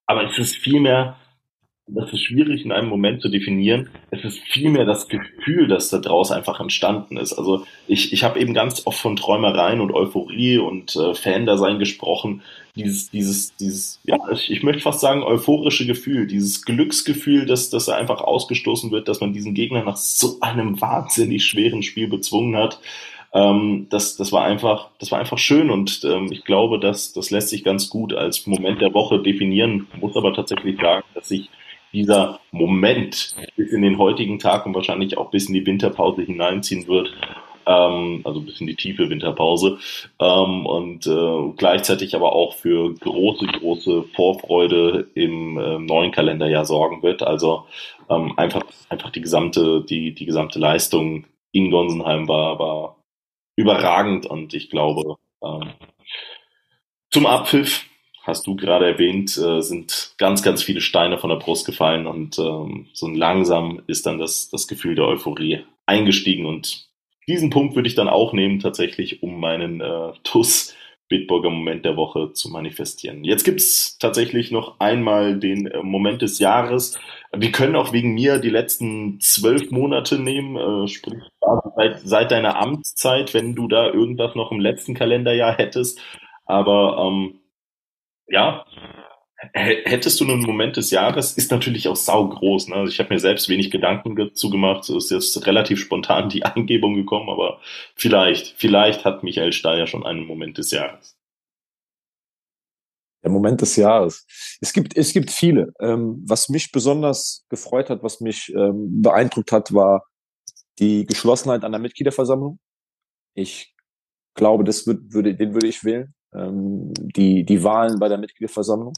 Aber es ist vielmehr, das ist schwierig in einem Moment zu definieren. Es ist vielmehr das Gefühl, das da draus einfach entstanden ist. Also ich, ich habe eben ganz oft von Träumereien und Euphorie und äh, Fan-Dasein gesprochen dieses, dieses, dieses, ja, ich, ich möchte fast sagen, euphorische Gefühl, dieses Glücksgefühl, dass, dass er einfach ausgestoßen wird, dass man diesen Gegner nach so einem wahnsinnig schweren Spiel bezwungen hat. Ähm, das, das war einfach, das war einfach schön und ähm, ich glaube, dass das lässt sich ganz gut als Moment der Woche definieren. Muss aber tatsächlich sagen, dass sich dieser Moment bis in den heutigen Tag und wahrscheinlich auch bis in die Winterpause hineinziehen wird ähm, also ein bisschen die tiefe Winterpause ähm, und äh, gleichzeitig aber auch für große, große Vorfreude im äh, neuen Kalenderjahr sorgen wird. Also ähm, einfach, einfach die gesamte, die, die gesamte Leistung in Gonsenheim war, war überragend und ich glaube, ähm, zum Abpfiff hast du gerade erwähnt, äh, sind ganz, ganz viele Steine von der Brust gefallen und ähm, so langsam ist dann das, das Gefühl der Euphorie eingestiegen und diesen Punkt würde ich dann auch nehmen, tatsächlich, um meinen äh, TUS Bitburger Moment der Woche zu manifestieren. Jetzt gibt's tatsächlich noch einmal den äh, Moment des Jahres. Wir können auch wegen mir die letzten zwölf Monate nehmen, äh, sprich seit, seit deiner Amtszeit, wenn du da irgendwas noch im letzten Kalenderjahr hättest. Aber ähm, ja, Hättest du einen Moment des Jahres, ist natürlich auch saugroß. Ne? Also ich habe mir selbst wenig Gedanken dazu gemacht. Es ist jetzt relativ spontan die Eingebung gekommen, aber vielleicht, vielleicht hat Michael Steyer schon einen Moment des Jahres. Der Moment des Jahres. Es gibt, es gibt viele. Ähm, was mich besonders gefreut hat, was mich ähm, beeindruckt hat, war die Geschlossenheit an der Mitgliederversammlung. Ich glaube, das wird, würde, den würde ich wählen. Ähm, die, die Wahlen bei der Mitgliederversammlung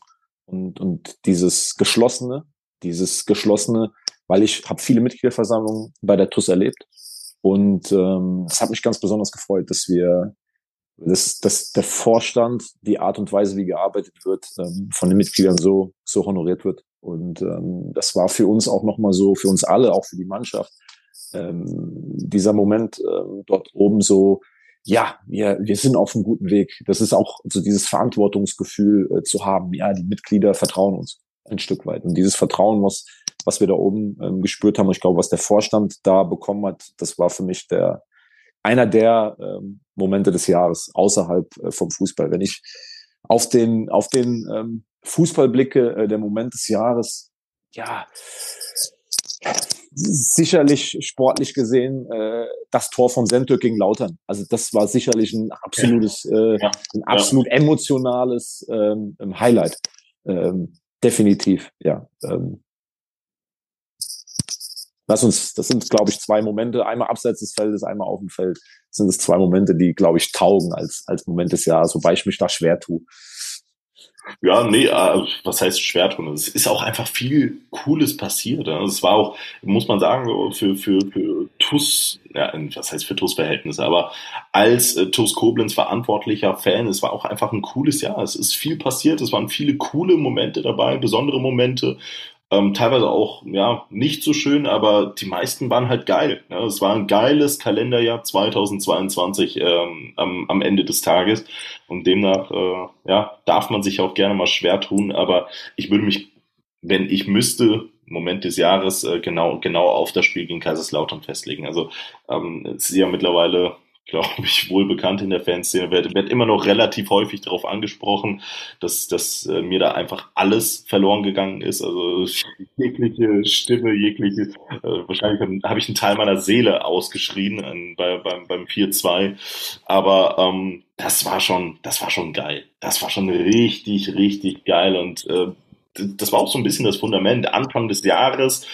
und, und dieses Geschlossene, dieses Geschlossene, weil ich habe viele Mitgliederversammlungen bei der TUS erlebt und ähm, es hat mich ganz besonders gefreut, dass wir, dass, dass der Vorstand, die Art und Weise, wie gearbeitet wird, ähm, von den Mitgliedern so, so honoriert wird. Und ähm, das war für uns auch nochmal so, für uns alle, auch für die Mannschaft, ähm, dieser Moment ähm, dort oben so, ja, wir, wir sind auf einem guten Weg. Das ist auch so dieses Verantwortungsgefühl äh, zu haben. Ja, die Mitglieder vertrauen uns ein Stück weit. Und dieses Vertrauen, was, was wir da oben ähm, gespürt haben, ich glaube, was der Vorstand da bekommen hat, das war für mich der, einer der ähm, Momente des Jahres außerhalb äh, vom Fußball. Wenn ich auf den, auf den ähm, Fußball äh, der Moment des Jahres, ja, sicherlich sportlich gesehen äh, das Tor von Sentök gegen Lautern. Also das war sicherlich ein absolutes, äh, ja. ein absolut emotionales ähm, Highlight. Ähm, definitiv, ja. Ähm, lass uns, das sind, glaube ich, zwei Momente, einmal abseits des Feldes, einmal auf dem Feld. Das sind es zwei Momente, die, glaube ich, taugen als, als Moment des Jahres, wobei ich mich da schwer tue. Ja, nee, äh, was heißt schwer tun? Es ist auch einfach viel Cooles passiert. Es war auch, muss man sagen, für, für, für TUS, ja, was heißt für TUS-Verhältnisse, aber als äh, TUS Koblenz verantwortlicher Fan, es war auch einfach ein cooles Jahr. Es ist viel passiert, es waren viele coole Momente dabei, besondere Momente. Ähm, teilweise auch, ja, nicht so schön, aber die meisten waren halt geil. Ne? Es war ein geiles Kalenderjahr 2022 ähm, am, am Ende des Tages. Und demnach, äh, ja, darf man sich auch gerne mal schwer tun. Aber ich würde mich, wenn ich müsste, Moment des Jahres äh, genau, genau auf das Spiel gegen Kaiserslautern festlegen. Also ähm, es ist ja mittlerweile glaube ich, wohl bekannt in der Fanszene, wird, wird immer noch relativ häufig darauf angesprochen, dass, dass äh, mir da einfach alles verloren gegangen ist. Also jegliche Stimme, jegliche, äh, wahrscheinlich habe hab ich einen Teil meiner Seele ausgeschrien an, bei, beim, beim 4-2. Aber ähm, das war schon, das war schon geil. Das war schon richtig, richtig geil. Und äh, das war auch so ein bisschen das Fundament Anfang des Jahres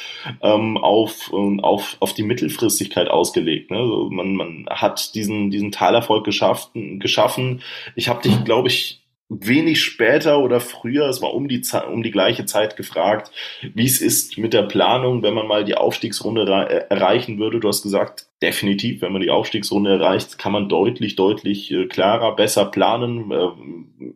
ähm, auf, auf, auf die Mittelfristigkeit ausgelegt. Ne? Also man, man hat diesen, diesen Teilerfolg geschafft, geschaffen. Ich habe dich, glaube ich, wenig später oder früher, es war um die, um die gleiche Zeit gefragt, wie es ist mit der Planung, wenn man mal die Aufstiegsrunde erreichen würde. Du hast gesagt, definitiv, wenn man die Aufstiegsrunde erreicht, kann man deutlich, deutlich äh, klarer, besser planen, äh,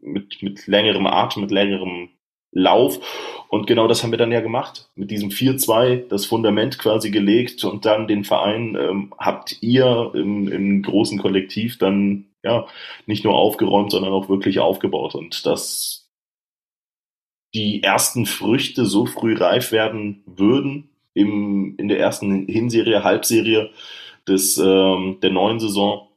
mit, mit längerem Atem, mit längerem Lauf. Und genau das haben wir dann ja gemacht. Mit diesem 4-2 das Fundament quasi gelegt und dann den Verein ähm, habt ihr im, im großen Kollektiv dann ja nicht nur aufgeräumt, sondern auch wirklich aufgebaut. Und dass die ersten Früchte so früh reif werden würden im, in der ersten Hinserie, Halbserie des, ähm, der neuen Saison,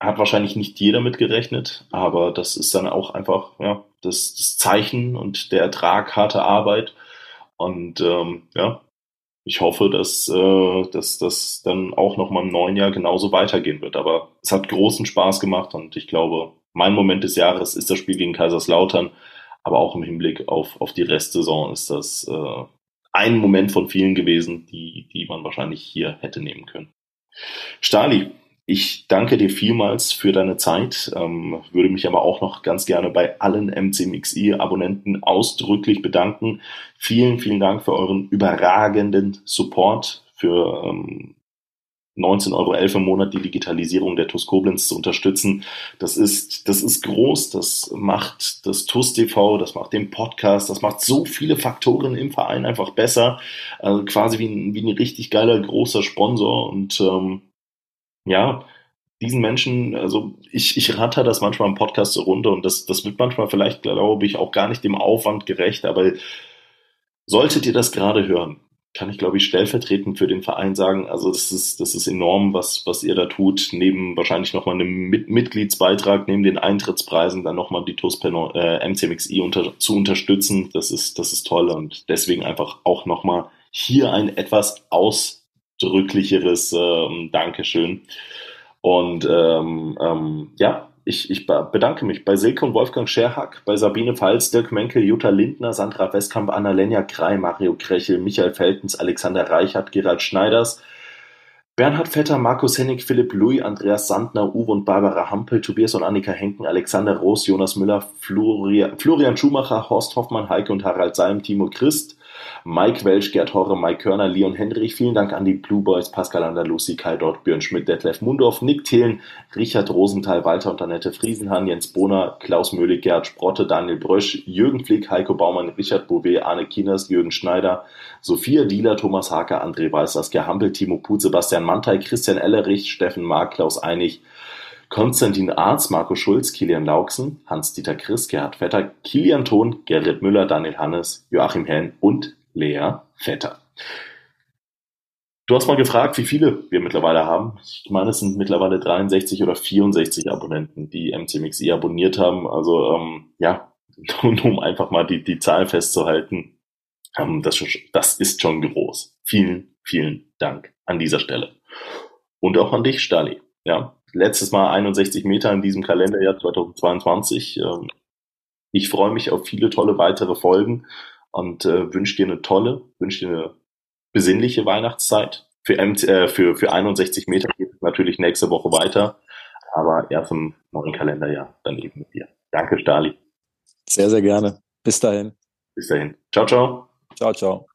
hat wahrscheinlich nicht jeder mitgerechnet, aber das ist dann auch einfach ja, das, das Zeichen und der Ertrag harter Arbeit. Und ähm, ja, ich hoffe, dass, äh, dass das dann auch noch mal im neuen Jahr genauso weitergehen wird. Aber es hat großen Spaß gemacht und ich glaube, mein Moment des Jahres ist das Spiel gegen Kaiserslautern, aber auch im Hinblick auf, auf die Restsaison ist das äh, ein Moment von vielen gewesen, die, die man wahrscheinlich hier hätte nehmen können. Stali, ich danke dir vielmals für deine Zeit, ähm, würde mich aber auch noch ganz gerne bei allen MCMXI-Abonnenten ausdrücklich bedanken. Vielen, vielen Dank für euren überragenden Support, für ähm, 19,11 Euro im Monat die Digitalisierung der TUS Koblenz zu unterstützen. Das ist, das ist groß, das macht das TUS TV, das macht den Podcast, das macht so viele Faktoren im Verein einfach besser. Also quasi wie ein, wie ein richtig geiler, großer Sponsor und ähm, ja, diesen Menschen, also ich, ich ratter das manchmal im Podcast so runter und das, das wird manchmal vielleicht, glaube ich, auch gar nicht dem Aufwand gerecht, aber solltet ihr das gerade hören, kann ich, glaube ich, stellvertretend für den Verein sagen, also das ist, das ist enorm, was, was ihr da tut, neben wahrscheinlich nochmal einem Mit Mitgliedsbeitrag, neben den Eintrittspreisen, dann nochmal die TUS äh, MCMXI unter, zu unterstützen, das ist, das ist toll und deswegen einfach auch nochmal hier ein etwas aus ausdrücklicheres ähm, Dankeschön. Und ähm, ähm, ja, ich, ich bedanke mich bei Silke und Wolfgang Scherhack, bei Sabine Pfalz, Dirk Menkel, Jutta Lindner, Sandra Westkamp, Annalenja Krei, Mario Krechel, Michael Feltens, Alexander Reichert, Gerald Schneiders, Bernhard Vetter, Markus Hennig, Philipp Louis, Andreas Sandner, Uwe und Barbara Hampel, Tobias und Annika Henken, Alexander Roos, Jonas Müller, Florian, Florian Schumacher, Horst Hoffmann, Heike und Harald Salm, Timo Christ, Mike Welsch, Gerd Horre, Mike Körner, Leon Hendrich. Vielen Dank an die Blue Boys, Pascal Andalusi, Kai Dort, Björn Schmidt, Detlef Mundorf, Nick Thelen, Richard Rosenthal, Walter und Annette Friesenhahn, Jens Bohner, Klaus Möhlig, Gerd Sprotte, Daniel Brösch, Jürgen Flick, Heiko Baumann, Richard Bouvet, Arne Kieners, Jürgen Schneider, Sophia Dieler, Thomas Hake, André Weiß, Saskia Hampel, Timo Put, Sebastian Mantei, Christian Ellerich, Steffen Mark, Klaus Einig, Konstantin Arz, Marco Schulz, Kilian Lauksen, Hans-Dieter Chris, Gerhard Vetter, Kilian Thon, Gerrit Müller, Daniel Hannes, Joachim Henn und Lea Vetter. Du hast mal gefragt, wie viele wir mittlerweile haben. Ich meine, es sind mittlerweile 63 oder 64 Abonnenten, die MCMXI abonniert haben. Also ähm, ja, um einfach mal die, die Zahl festzuhalten, ähm, das, das ist schon groß. Vielen, vielen Dank an dieser Stelle. Und auch an dich, Stali. Ja, letztes Mal 61 Meter in diesem Kalenderjahr 2022. Ähm, ich freue mich auf viele tolle weitere Folgen und äh, wünsche dir eine tolle, wünsche dir eine besinnliche Weihnachtszeit. Für, äh, für, für 61 Meter geht es natürlich nächste Woche weiter, aber erst im neuen Kalenderjahr dann eben mit dir. Danke, Stali. Sehr, sehr gerne. Bis dahin. Bis dahin. Ciao, ciao. Ciao, ciao.